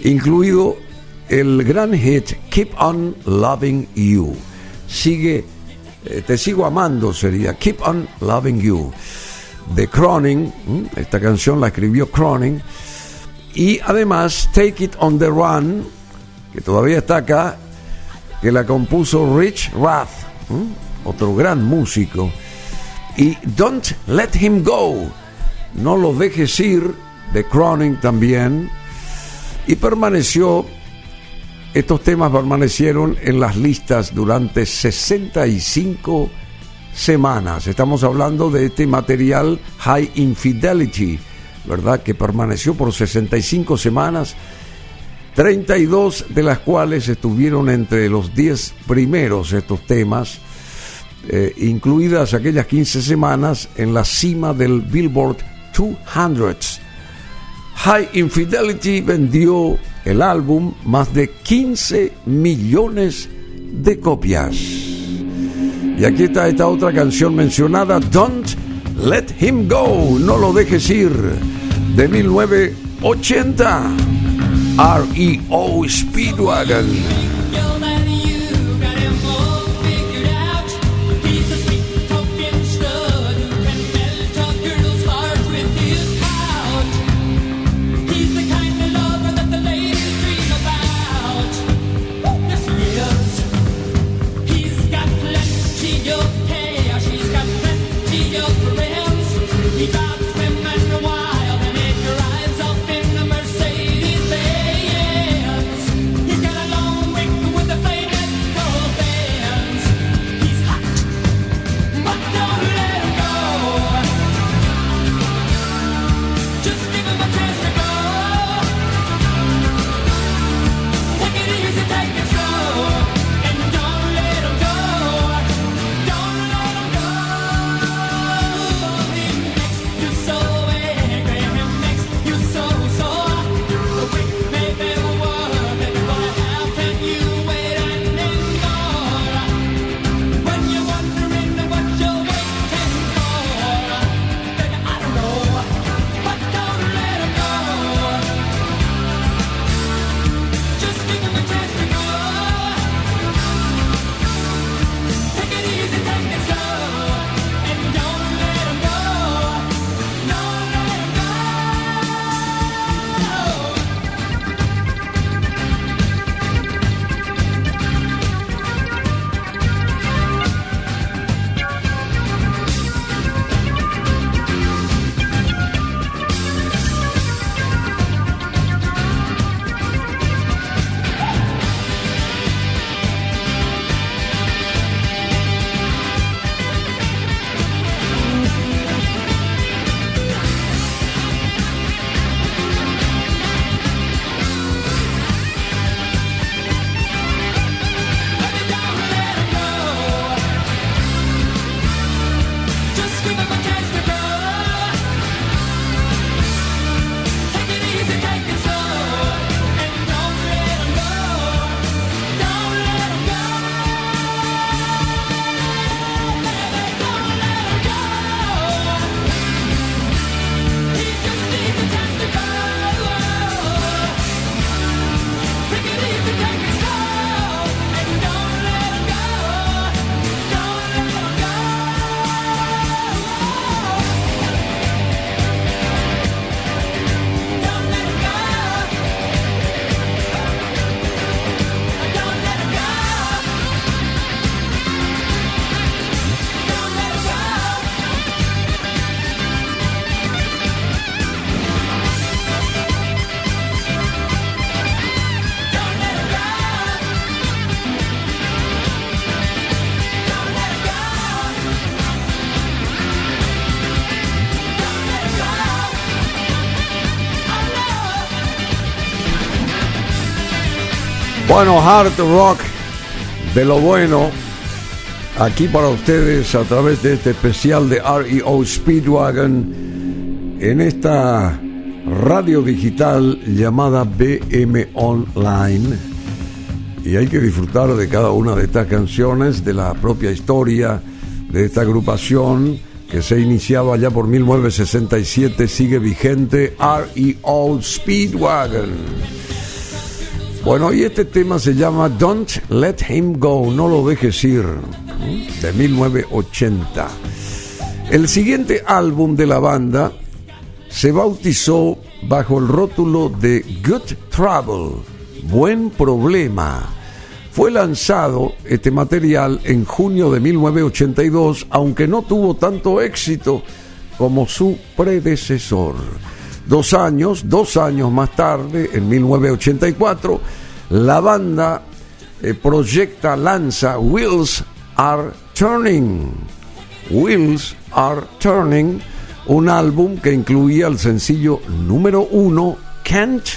incluido el gran hit Keep On Loving You. Sigue eh, te sigo amando sería Keep on Loving You de Cronin. Esta canción la escribió Cronin. Y además Take It on the Run, que todavía está acá, que la compuso Rich Rath, otro gran músico. Y Don't Let Him Go, no lo dejes ir, de Cronin también. Y permaneció estos temas permanecieron en las listas durante 65 semanas. Estamos hablando de este material High Infidelity, ¿verdad? Que permaneció por 65 semanas, 32 de las cuales estuvieron entre los 10 primeros estos temas, eh, incluidas aquellas 15 semanas en la cima del Billboard 200. High Infidelity vendió el álbum más de 15 millones de copias. Y aquí está esta otra canción mencionada, Don't Let Him Go, no lo dejes ir, de 1980, REO Speedwagon. Bueno, hard rock de lo bueno. Aquí para ustedes a través de este especial de REO Speedwagon en esta radio digital llamada BM Online. Y hay que disfrutar de cada una de estas canciones, de la propia historia de esta agrupación que se iniciaba ya por 1967, sigue vigente REO Speedwagon. Bueno, y este tema se llama Don't Let Him Go, no lo dejes ir, de 1980. El siguiente álbum de la banda se bautizó bajo el rótulo de Good Trouble, Buen Problema. Fue lanzado este material en junio de 1982, aunque no tuvo tanto éxito como su predecesor. Dos años, dos años más tarde, en 1984, la banda eh, proyecta, lanza Wheels Are Turning. Wheels Are Turning, un álbum que incluía el sencillo número uno, Can't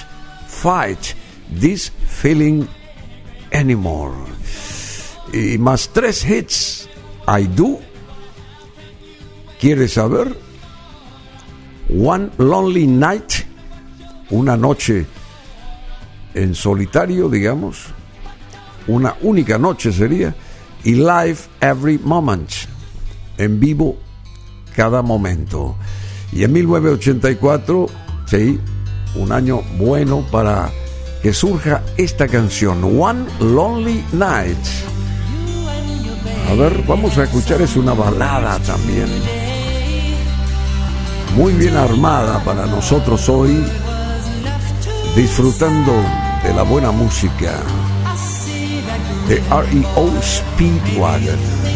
Fight This Feeling Anymore. Y más tres hits, I Do. ¿Quieres saber? One Lonely Night, una noche en solitario, digamos, una única noche sería, y Live Every Moment, en vivo cada momento. Y en 1984, sí, un año bueno para que surja esta canción, One Lonely Night. A ver, vamos a escuchar, es una balada también muy bien armada para nosotros hoy, disfrutando de la buena música de REO Speedwagon.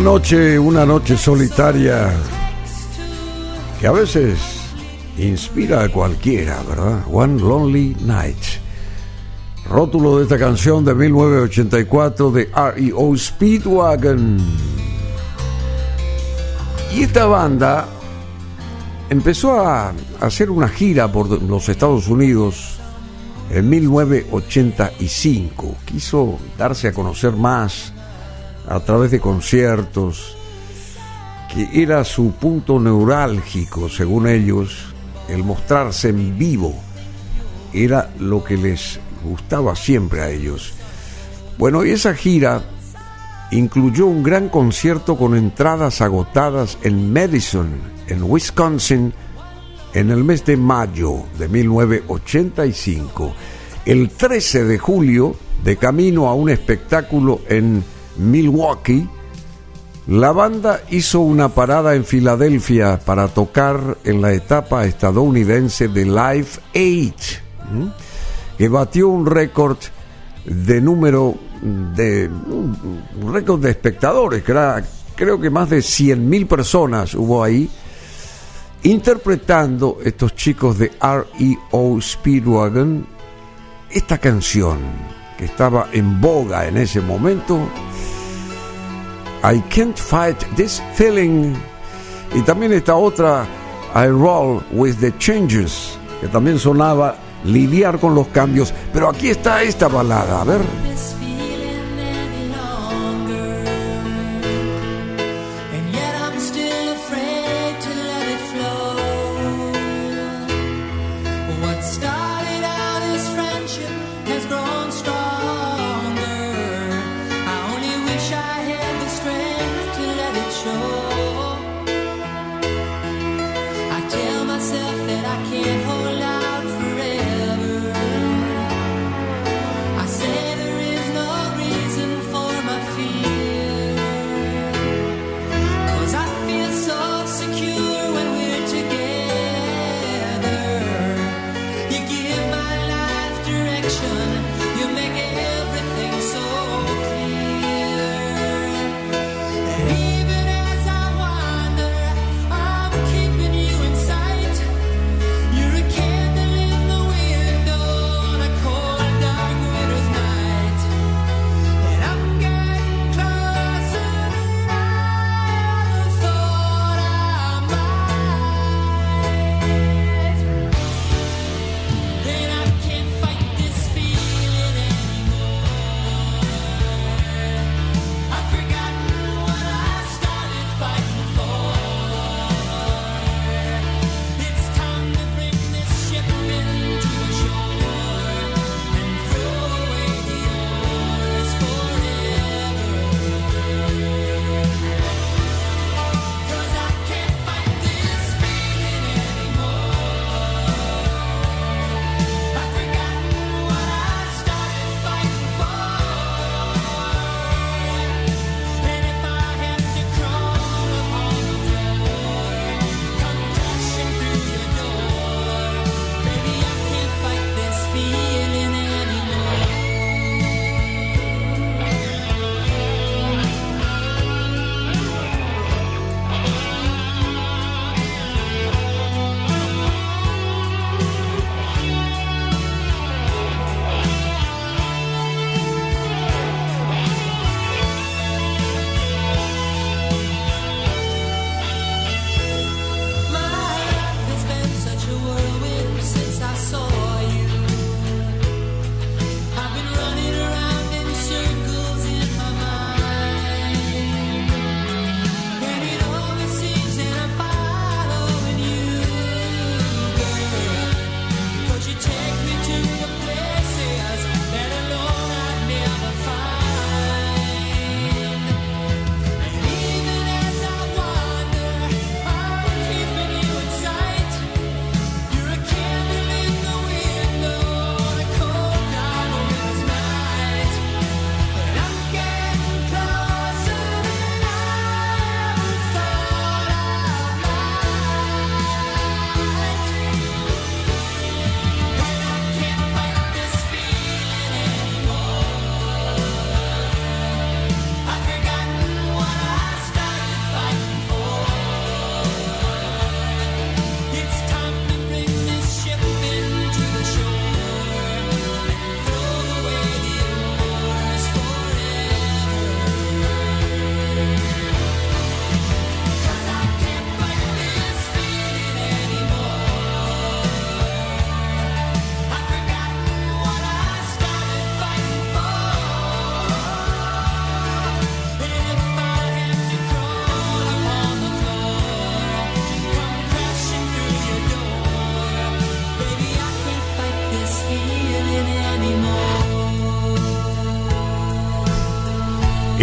Una noche, una noche solitaria que a veces inspira a cualquiera, ¿verdad? One Lonely Night. Rótulo de esta canción de 1984 de REO Speedwagon. Y esta banda empezó a hacer una gira por los Estados Unidos en 1985. Quiso darse a conocer más a través de conciertos, que era su punto neurálgico, según ellos, el mostrarse en vivo. Era lo que les gustaba siempre a ellos. Bueno, y esa gira incluyó un gran concierto con entradas agotadas en Madison, en Wisconsin, en el mes de mayo de 1985. El 13 de julio, de camino a un espectáculo en Milwaukee, la banda hizo una parada en Filadelfia para tocar en la etapa estadounidense de Live 8, que batió un récord de número de un récord de espectadores, que era, creo que más de 100.000 personas hubo ahí interpretando estos chicos de REO Speedwagon esta canción que estaba en boga en ese momento, I Can't Fight This Feeling, y también esta otra, I Roll With The Changes, que también sonaba lidiar con los cambios, pero aquí está esta balada, a ver.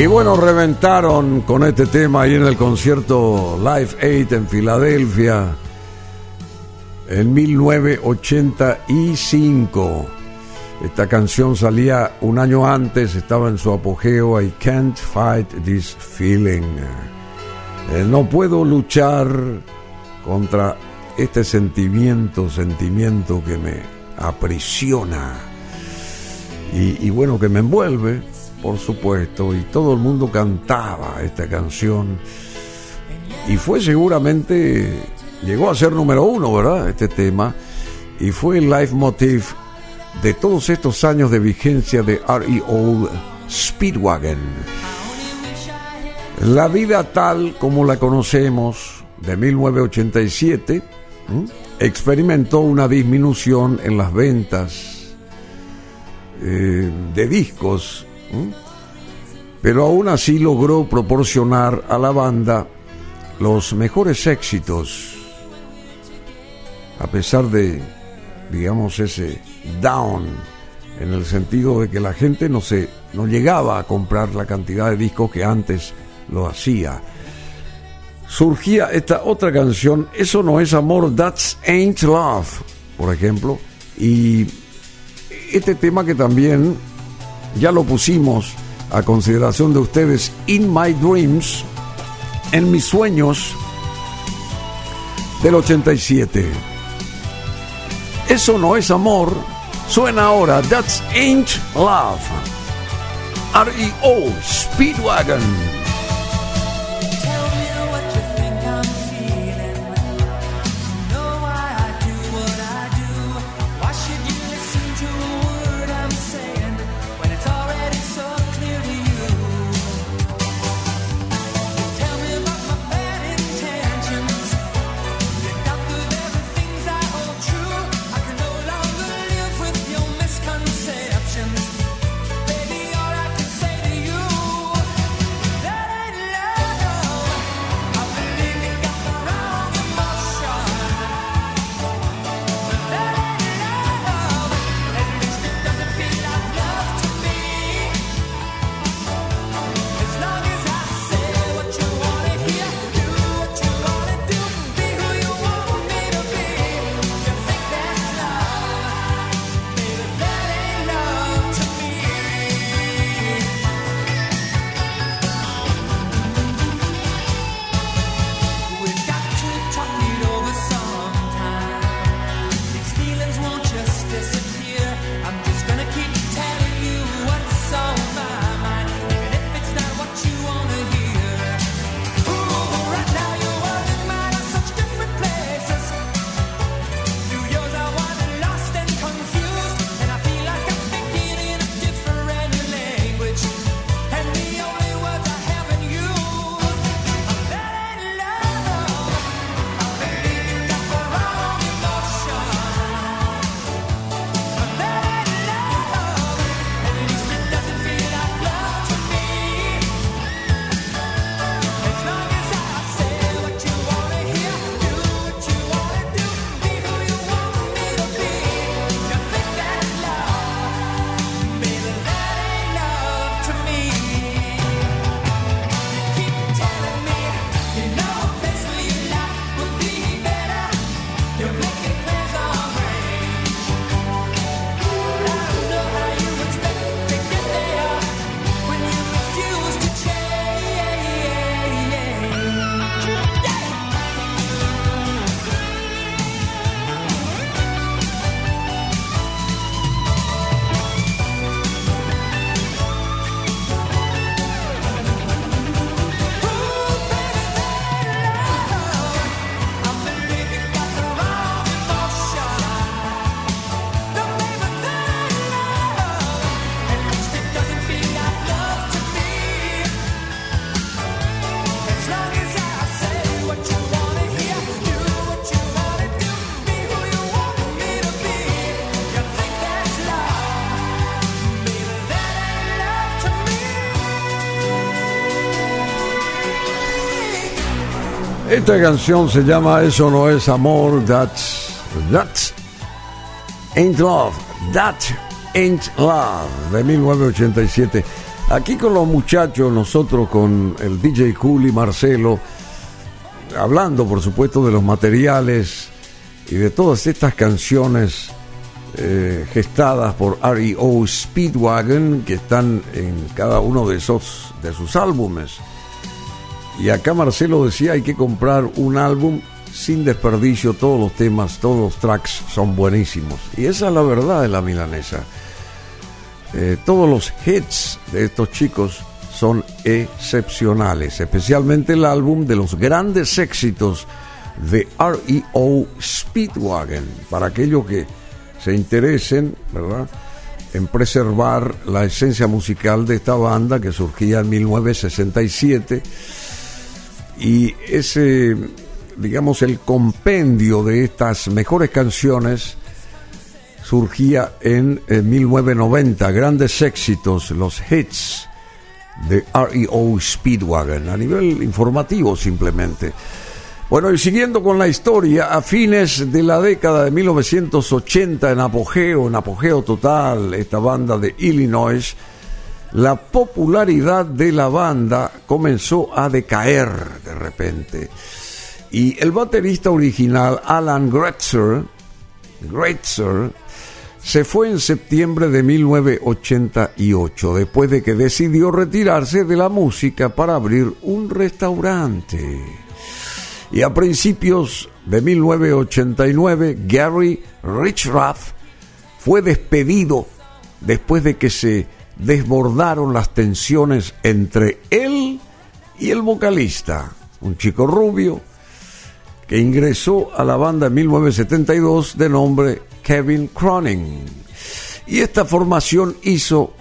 Bueno, reventaron con este tema ahí en el concierto Live 8 en Filadelfia en 1985. Esta canción salía un año antes, estaba en su apogeo, I Can't Fight This Feeling. Eh, no puedo luchar contra este sentimiento, sentimiento que me aprisiona y, y bueno, que me envuelve por supuesto, y todo el mundo cantaba esta canción. Y fue seguramente, llegó a ser número uno, ¿verdad? Este tema. Y fue el leitmotiv de todos estos años de vigencia de REO Speedwagon. La vida tal como la conocemos de 1987 experimentó una disminución en las ventas eh, de discos pero aún así logró proporcionar a la banda los mejores éxitos, a pesar de, digamos, ese down, en el sentido de que la gente no, se, no llegaba a comprar la cantidad de discos que antes lo hacía. Surgía esta otra canción, Eso no es amor, That's Ain't Love, por ejemplo, y este tema que también ya lo pusimos a consideración de ustedes, In My Dreams, en mis sueños del 87. Eso no es amor, suena ahora, That's Ain't Love. R.E.O. Speedwagon. Esta canción se llama Eso no es amor, that's, that's Ain't Love, That Ain't Love, de 1987. Aquí con los muchachos, nosotros con el DJ Cool y Marcelo, hablando por supuesto de los materiales y de todas estas canciones eh, gestadas por REO Speedwagon que están en cada uno de esos de sus álbumes. Y acá Marcelo decía hay que comprar un álbum sin desperdicio, todos los temas, todos los tracks son buenísimos. Y esa es la verdad de la milanesa. Eh, todos los hits de estos chicos son excepcionales, especialmente el álbum de los grandes éxitos de REO Speedwagon, para aquellos que se interesen, ¿verdad? En preservar la esencia musical de esta banda que surgía en 1967 y ese, digamos, el compendio de estas mejores canciones surgía en, 1990, grandes éxitos, los hits de REO Speedwagon, a nivel informativo simplemente. Bueno, y siguiendo con la historia, a fines de la década de 1980, en apogeo, en apogeo total, esta banda de Illinois, la popularidad de la banda comenzó a decaer de repente. Y el baterista original, Alan Gretzer, se fue en septiembre de 1988, después de que decidió retirarse de la música para abrir un restaurante. Y a principios de 1989, Gary Richrath fue despedido después de que se desbordaron las tensiones entre él y el vocalista, un chico rubio que ingresó a la banda en 1972 de nombre Kevin Cronin. Y esta formación hizo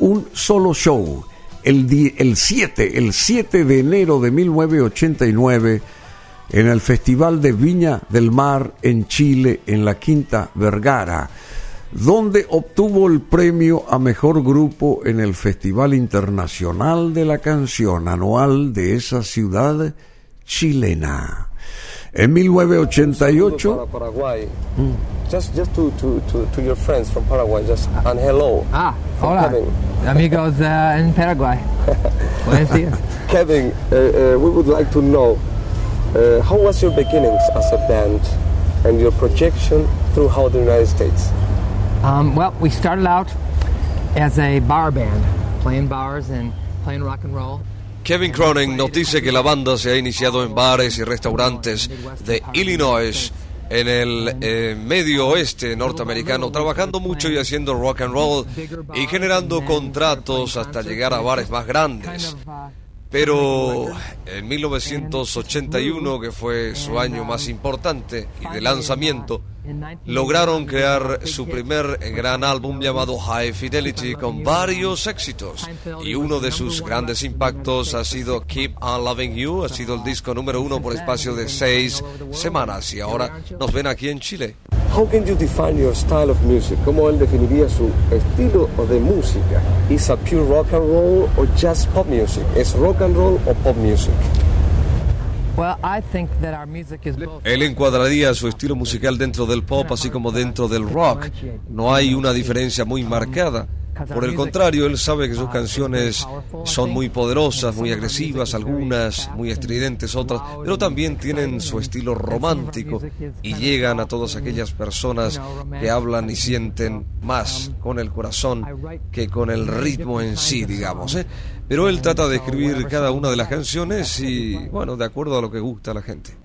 un solo show el, el 7, el 7 de enero de 1989 en el Festival de Viña del Mar en Chile, en la Quinta Vergara donde obtuvo el premio a mejor grupo en el Festival Internacional de la Canción anual de esa ciudad chilena. En 1988. Paraguay. Mm. Just, just to, to, to, to, your friends from Paraguay, just and hello. Ah, hola, Kevin. amigos uh, in Paraguay. [LAUGHS] Buenos días. Kevin, uh, uh, we would like to know uh, how was your beginnings as a band and your projection throughout the United States. Um, well, we started out as a bar band, playing bars and playing rock and roll. Kevin Cronin nos dice que la banda se ha iniciado en bares y restaurantes de Illinois en el eh, medio oeste norteamericano, trabajando mucho y haciendo rock and roll y generando contratos hasta llegar a bares más grandes. Pero en 1981, que fue su año más importante y de lanzamiento, lograron crear su primer gran álbum llamado High Fidelity con varios éxitos. Y uno de sus grandes impactos ha sido Keep On Loving You, ha sido el disco número uno por espacio de seis semanas y ahora nos ven aquí en Chile. How can you define your style of music? ¿Cómo él definiría su estilo de música? ¿Es pure rock and roll o just pop music? ¿Es rock and roll o pop music? Él encuadraría su estilo musical dentro del pop así como dentro del rock. No hay una diferencia muy marcada. Por el contrario, él sabe que sus canciones son muy poderosas, muy agresivas, algunas muy estridentes, otras, pero también tienen su estilo romántico y llegan a todas aquellas personas que hablan y sienten más con el corazón que con el ritmo en sí, digamos. ¿eh? Pero él trata de escribir cada una de las canciones y, bueno, de acuerdo a lo que gusta a la gente.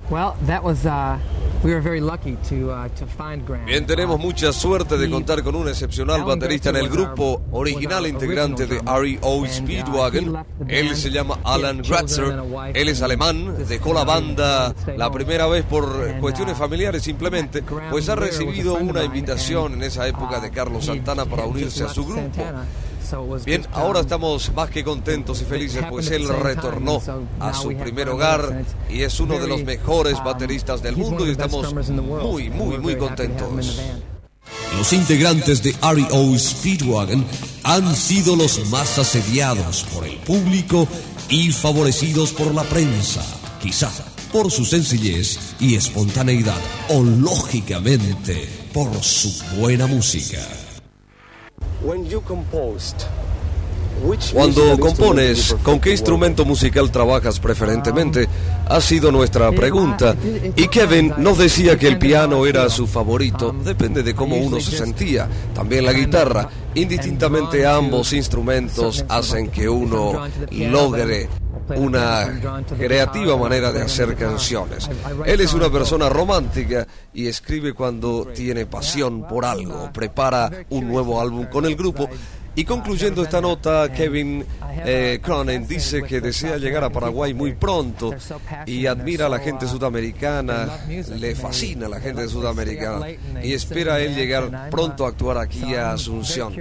Bien, tenemos mucha suerte de contar con un excepcional baterista en el grupo original integrante de REO Speedwagon. Él se llama Alan Gratzer. Él es alemán, dejó la banda la primera vez por cuestiones familiares simplemente, pues ha recibido una invitación en esa época de Carlos Santana para unirse a su grupo. Bien, ahora estamos más que contentos y felices, pues él retornó a su primer hogar y es uno de los mejores bateristas del mundo y estamos muy, muy, muy contentos. Los integrantes de REO Speedwagon han sido los más asediados por el público y favorecidos por la prensa, quizá por su sencillez y espontaneidad, o lógicamente por su buena música. When you composed, Cuando compones, ¿con qué instrumento musical trabajas preferentemente? Ha sido nuestra pregunta. Y Kevin nos decía que el piano era su favorito. Depende de cómo uno se sentía. También la guitarra. Indistintamente ambos instrumentos hacen que uno logre una creativa manera de hacer canciones. Él es una persona romántica y escribe cuando tiene pasión por algo. Prepara un nuevo álbum con el grupo. Y concluyendo esta nota, Kevin eh, Cronin dice que desea llegar a Paraguay muy pronto y admira a la gente sudamericana, le fascina a la gente sudamericana y espera él llegar pronto a actuar aquí a Asunción.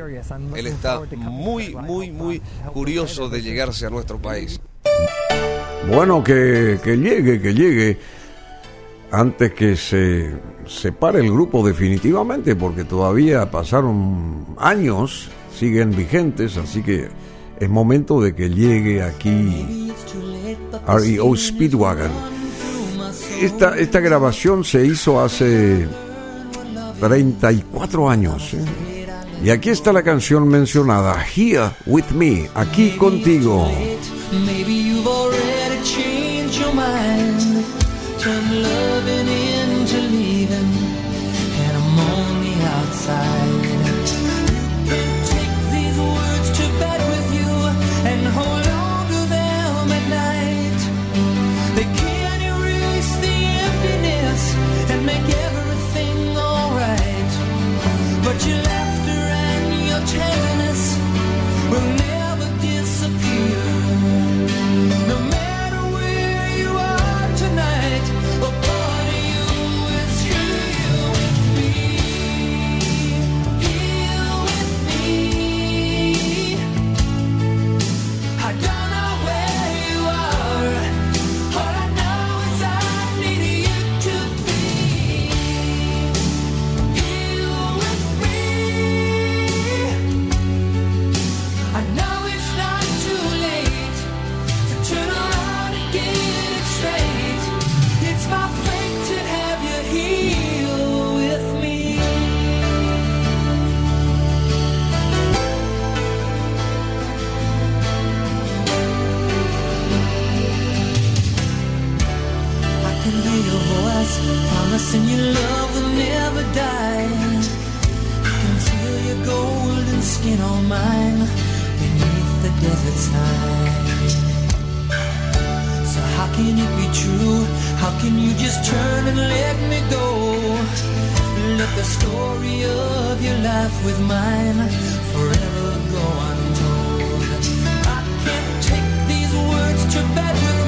Él está muy, muy, muy curioso de llegarse a nuestro país. Bueno, que, que llegue, que llegue antes que se separe el grupo definitivamente, porque todavía pasaron años, siguen vigentes, así que es momento de que llegue aquí REO Speedwagon. Esta, esta grabación se hizo hace 34 años. ¿eh? Y aquí está la canción mencionada, Here With Me, aquí contigo. How can you just turn and let me go? Let the story of your life with mine forever go untold. I can't take these words to bed with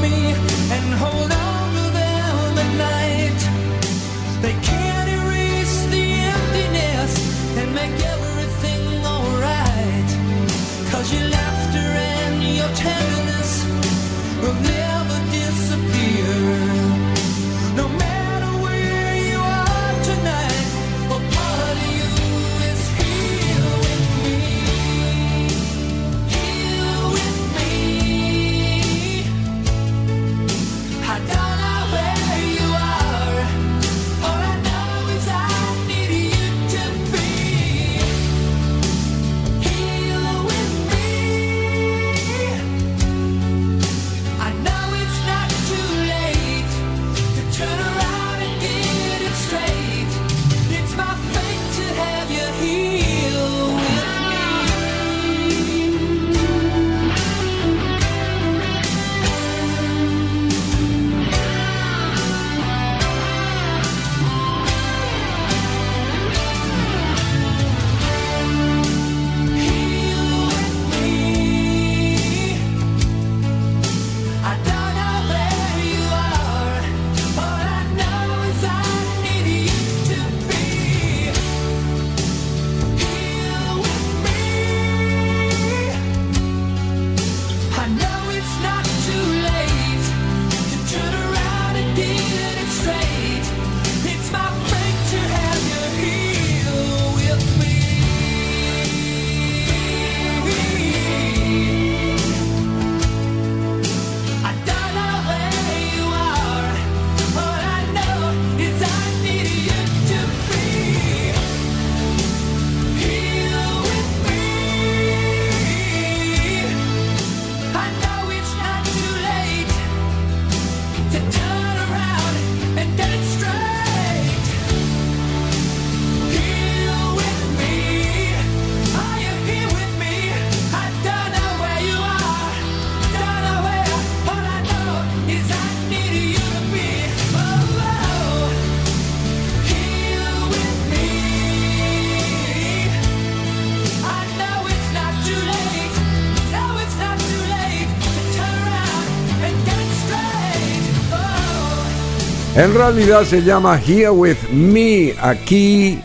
En realidad se llama Here With Me, aquí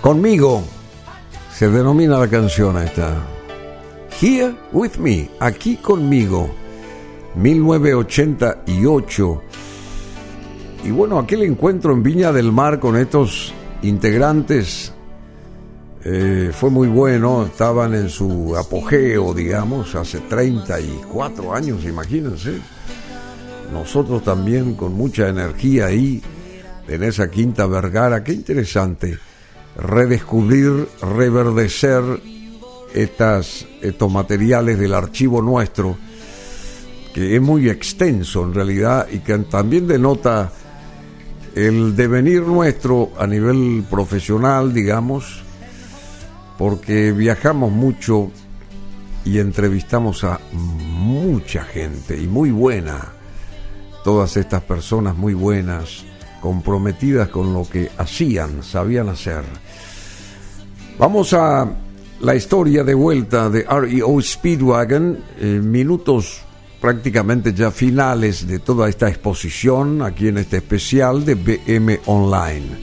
conmigo. Se denomina la canción esta. Here With Me, aquí conmigo. 1988. Y bueno, aquel encuentro en Viña del Mar con estos integrantes eh, fue muy bueno, estaban en su apogeo, digamos, hace 34 años, imagínense. Nosotros también con mucha energía ahí, en esa Quinta Vergara, qué interesante, redescubrir, reverdecer estas, estos materiales del archivo nuestro, que es muy extenso en realidad y que también denota el devenir nuestro a nivel profesional, digamos, porque viajamos mucho y entrevistamos a mucha gente y muy buena, todas estas personas muy buenas, comprometidas con lo que hacían, sabían hacer. Vamos a la historia de vuelta de REO Speedwagon, en minutos prácticamente ya finales de toda esta exposición aquí en este especial de BM Online.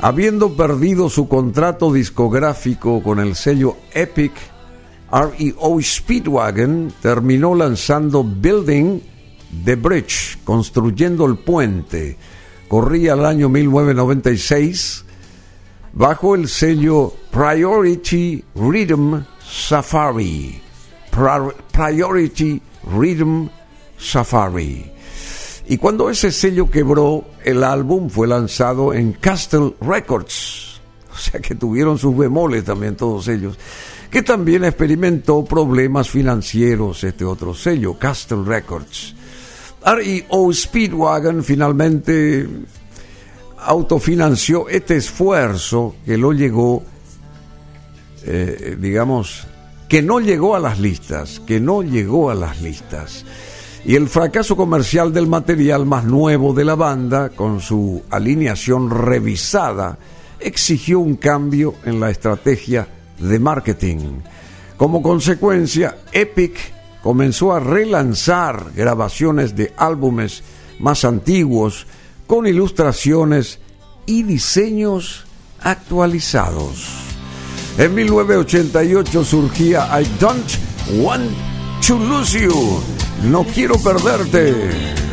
Habiendo perdido su contrato discográfico con el sello Epic, REO Speedwagon terminó lanzando Building the Bridge, construyendo el puente. Corría el año 1996 bajo el sello Priority Rhythm Safari. Priority Rhythm Safari. Y cuando ese sello quebró, el álbum fue lanzado en Castle Records. O sea que tuvieron sus bemoles también todos ellos. Que también experimentó problemas financieros este otro sello, Castle Records. REO Speedwagon finalmente autofinanció este esfuerzo que lo llegó, eh, digamos, que no llegó a las listas, que no llegó a las listas. Y el fracaso comercial del material más nuevo de la banda, con su alineación revisada, exigió un cambio en la estrategia de marketing. Como consecuencia, Epic comenzó a relanzar grabaciones de álbumes más antiguos con ilustraciones y diseños actualizados. En 1988 surgía I Don't Want to Lose You. No quiero perderte.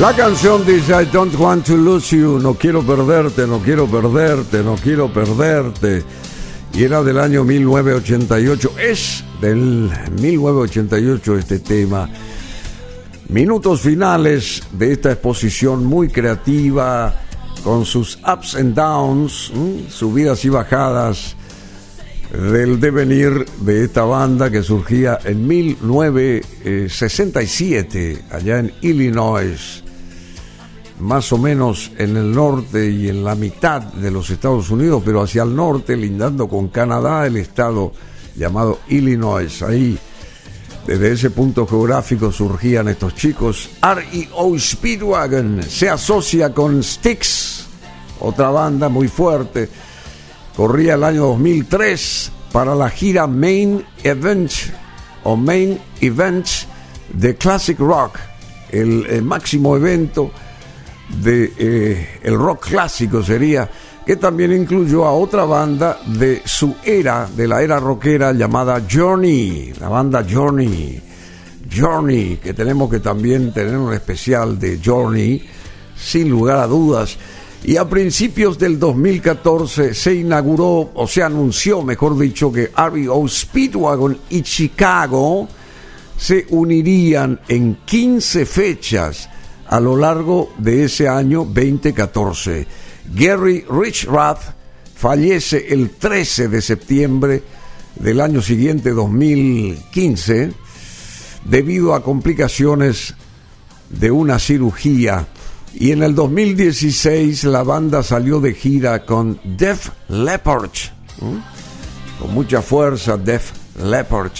La canción dice I don't want to lose you, no quiero perderte, no quiero perderte, no quiero perderte. Y era del año 1988, es del 1988 este tema. Minutos finales de esta exposición muy creativa, con sus ups and downs, subidas y bajadas del devenir de esta banda que surgía en 1967 allá en Illinois más o menos en el norte y en la mitad de los Estados Unidos, pero hacia el norte, lindando con Canadá, el estado llamado Illinois. Ahí, desde ese punto geográfico surgían estos chicos. R.E.O. Speedwagon se asocia con Styx, otra banda muy fuerte. Corría el año 2003 para la gira Main Event o Main Event de Classic Rock, el, el máximo evento de eh, el rock clásico sería que también incluyó a otra banda de su era, de la era rockera llamada Journey, la banda Journey. Journey, que tenemos que también tener un especial de Journey, sin lugar a dudas. Y a principios del 2014 se inauguró, o se anunció, mejor dicho, que REO Speedwagon y Chicago se unirían en 15 fechas a lo largo de ese año 2014. Gary Richrath fallece el 13 de septiembre del año siguiente, 2015, debido a complicaciones de una cirugía. Y en el 2016 la banda salió de gira con Def Leppard, con mucha fuerza Def Leppard.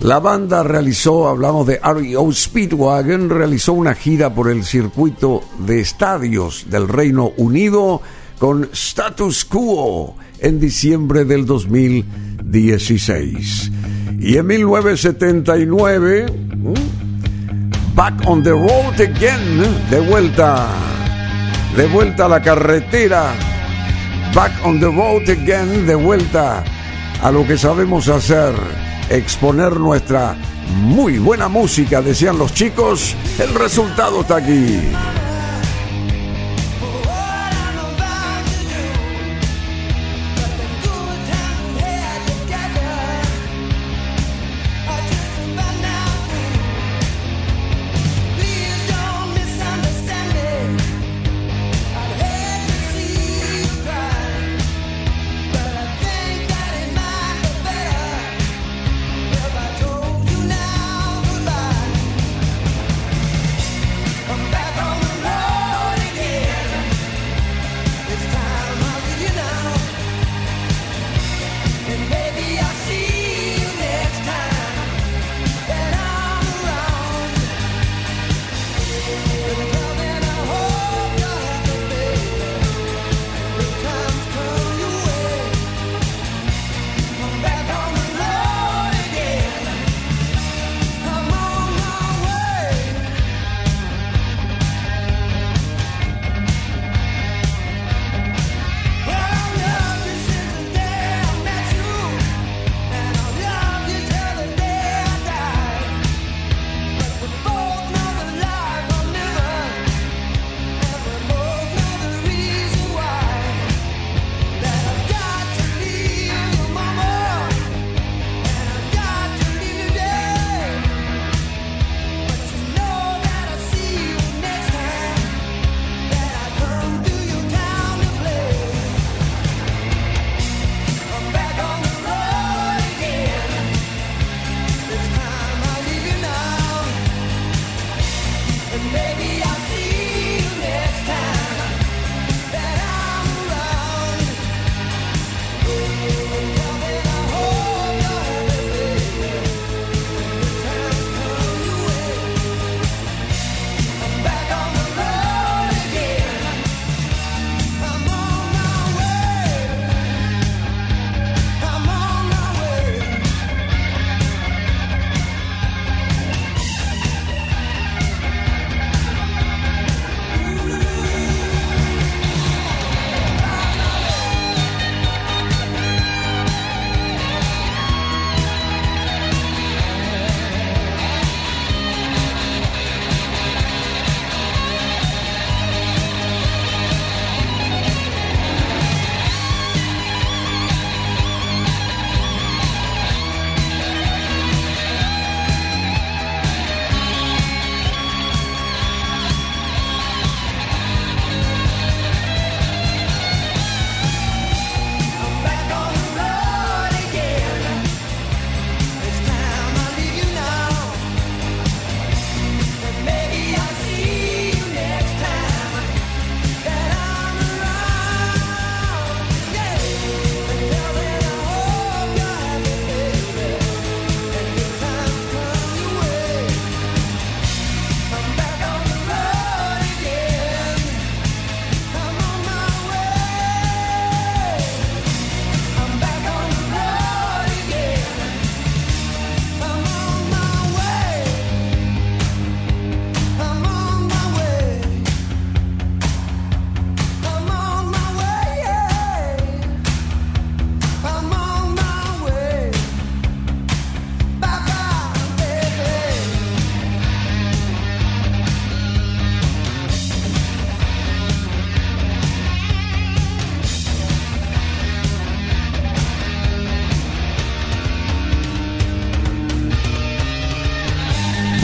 La banda realizó, hablamos de REO Speedwagon, realizó una gira por el circuito de estadios del Reino Unido con Status Quo en diciembre del 2016. Y en 1979, Back on the Road Again, de vuelta, de vuelta a la carretera, Back on the Road Again, de vuelta a lo que sabemos hacer exponer nuestra muy buena música, decían los chicos, el resultado está aquí.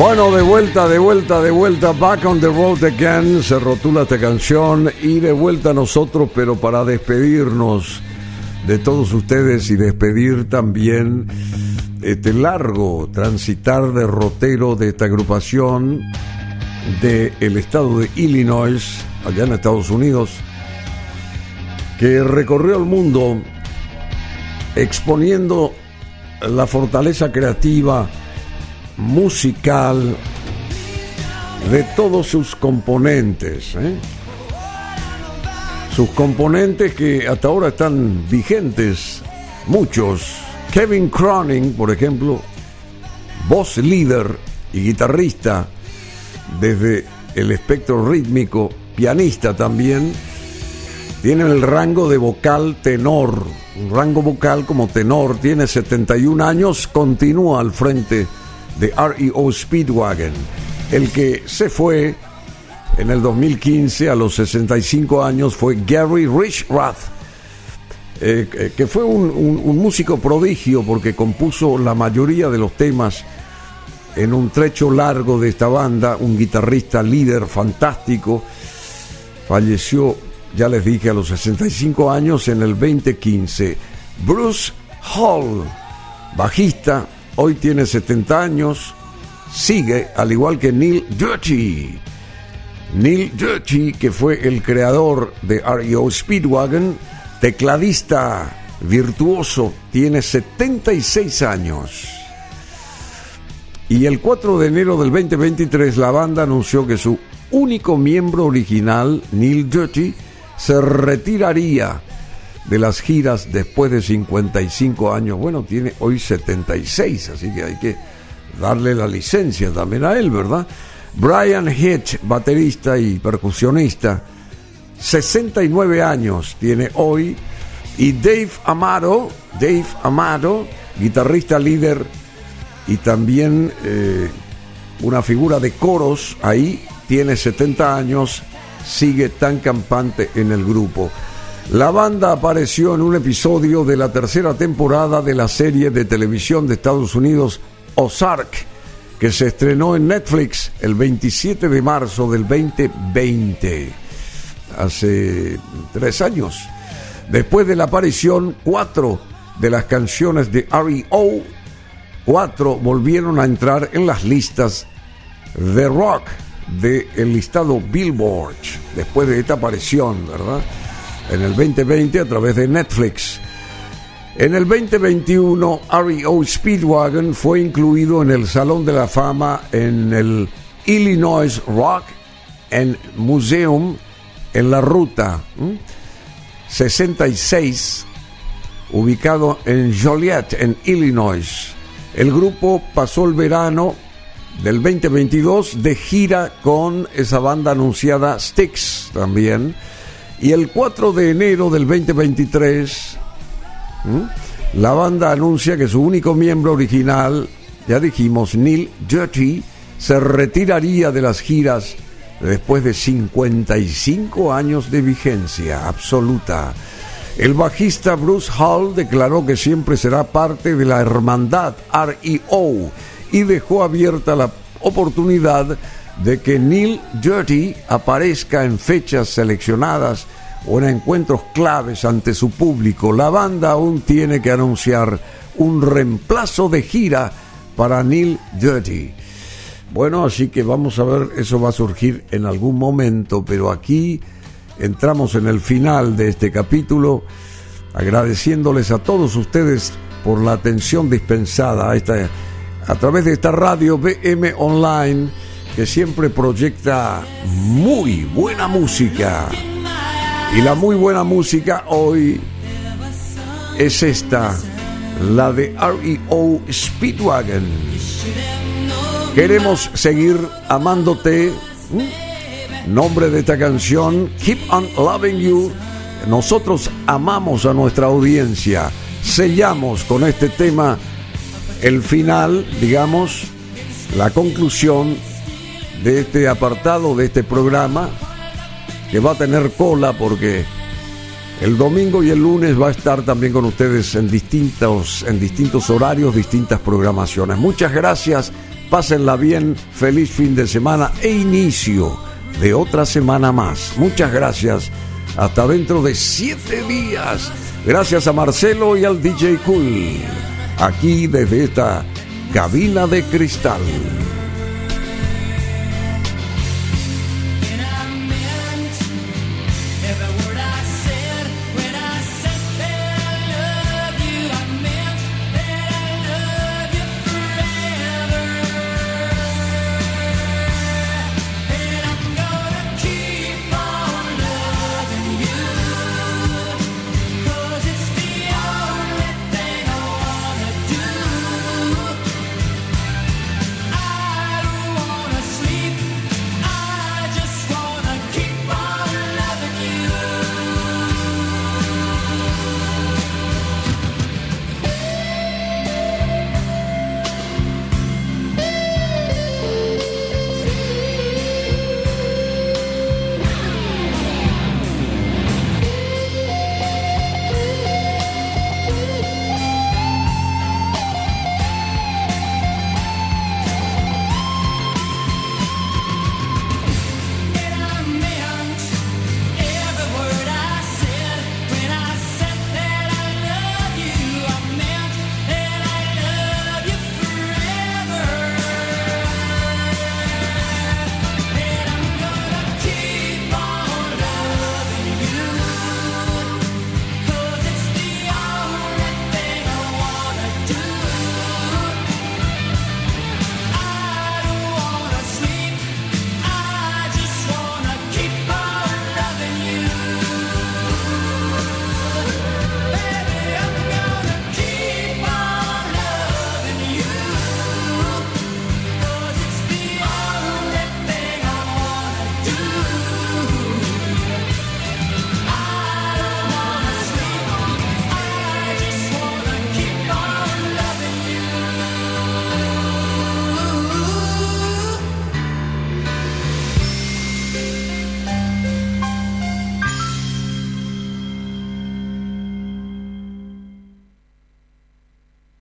Bueno, de vuelta, de vuelta, de vuelta, back on the road again, se rotula esta canción y de vuelta nosotros, pero para despedirnos de todos ustedes y despedir también este largo transitar de rotero de esta agrupación del estado de Illinois, allá en Estados Unidos, que recorrió el mundo exponiendo la fortaleza creativa, musical, de todos sus componentes. ¿eh? Sus componentes que hasta ahora están vigentes, muchos. Kevin Cronin, por ejemplo, voz líder y guitarrista desde el espectro rítmico, pianista también, tiene el rango de vocal tenor, un rango vocal como tenor, tiene 71 años, continúa al frente REO Speedwagon. El que se fue en el 2015 a los 65 años fue Gary Richrath, eh, eh, que fue un, un músico prodigio porque compuso la mayoría de los temas en un trecho largo de esta banda, un guitarrista líder fantástico, falleció, ya les dije, a los 65 años en el 2015. Bruce Hall, bajista, hoy tiene 70 años, sigue al igual que Neil Dirty. Neil Dirty, que fue el creador de REO Speedwagon, tecladista virtuoso, tiene 76 años. Y el 4 de enero del 2023 la banda anunció que su único miembro original, Neil Dirty, se retiraría de las giras después de 55 años. Bueno, tiene hoy 76, así que hay que darle la licencia también a él, ¿verdad? Brian Hitch, baterista y percusionista, 69 años tiene hoy. Y Dave Amaro, Dave Amaro, guitarrista líder y también eh, una figura de coros ahí, tiene 70 años, sigue tan campante en el grupo. La banda apareció en un episodio de la tercera temporada de la serie de televisión de Estados Unidos Ozark, que se estrenó en Netflix el 27 de marzo del 2020, hace tres años. Después de la aparición, cuatro de las canciones de R.E.O. cuatro volvieron a entrar en las listas de rock del listado Billboard, después de esta aparición, ¿verdad? En el 2020 a través de Netflix. En el 2021, REO Speedwagon fue incluido en el Salón de la Fama en el Illinois Rock and Museum en la ruta 66, ubicado en Joliet, en Illinois. El grupo pasó el verano del 2022 de gira con esa banda anunciada Styx también. Y el 4 de enero del 2023 la banda anuncia que su único miembro original, ya dijimos, Neil Dirty, se retiraría de las giras después de 55 años de vigencia absoluta. El bajista Bruce Hall declaró que siempre será parte de la hermandad REO y dejó abierta la oportunidad de que Neil Dirty aparezca en fechas seleccionadas o en encuentros claves ante su público. La banda aún tiene que anunciar un reemplazo de gira para Neil Dirty. Bueno, así que vamos a ver, eso va a surgir en algún momento, pero aquí entramos en el final de este capítulo, agradeciéndoles a todos ustedes por la atención dispensada a, esta, a través de esta radio BM Online, que siempre proyecta muy buena música. Y la muy buena música hoy es esta, la de REO Speedwagon. Queremos seguir amándote. Nombre de esta canción, Keep on Loving You. Nosotros amamos a nuestra audiencia. Sellamos con este tema el final, digamos, la conclusión de este apartado, de este programa que va a tener cola porque el domingo y el lunes va a estar también con ustedes en distintos, en distintos horarios, distintas programaciones. Muchas gracias Pásenla bien, feliz fin de semana e inicio de otra semana más. Muchas gracias. Hasta dentro de siete días. Gracias a Marcelo y al DJ Cool. Aquí desde esta cabina de cristal.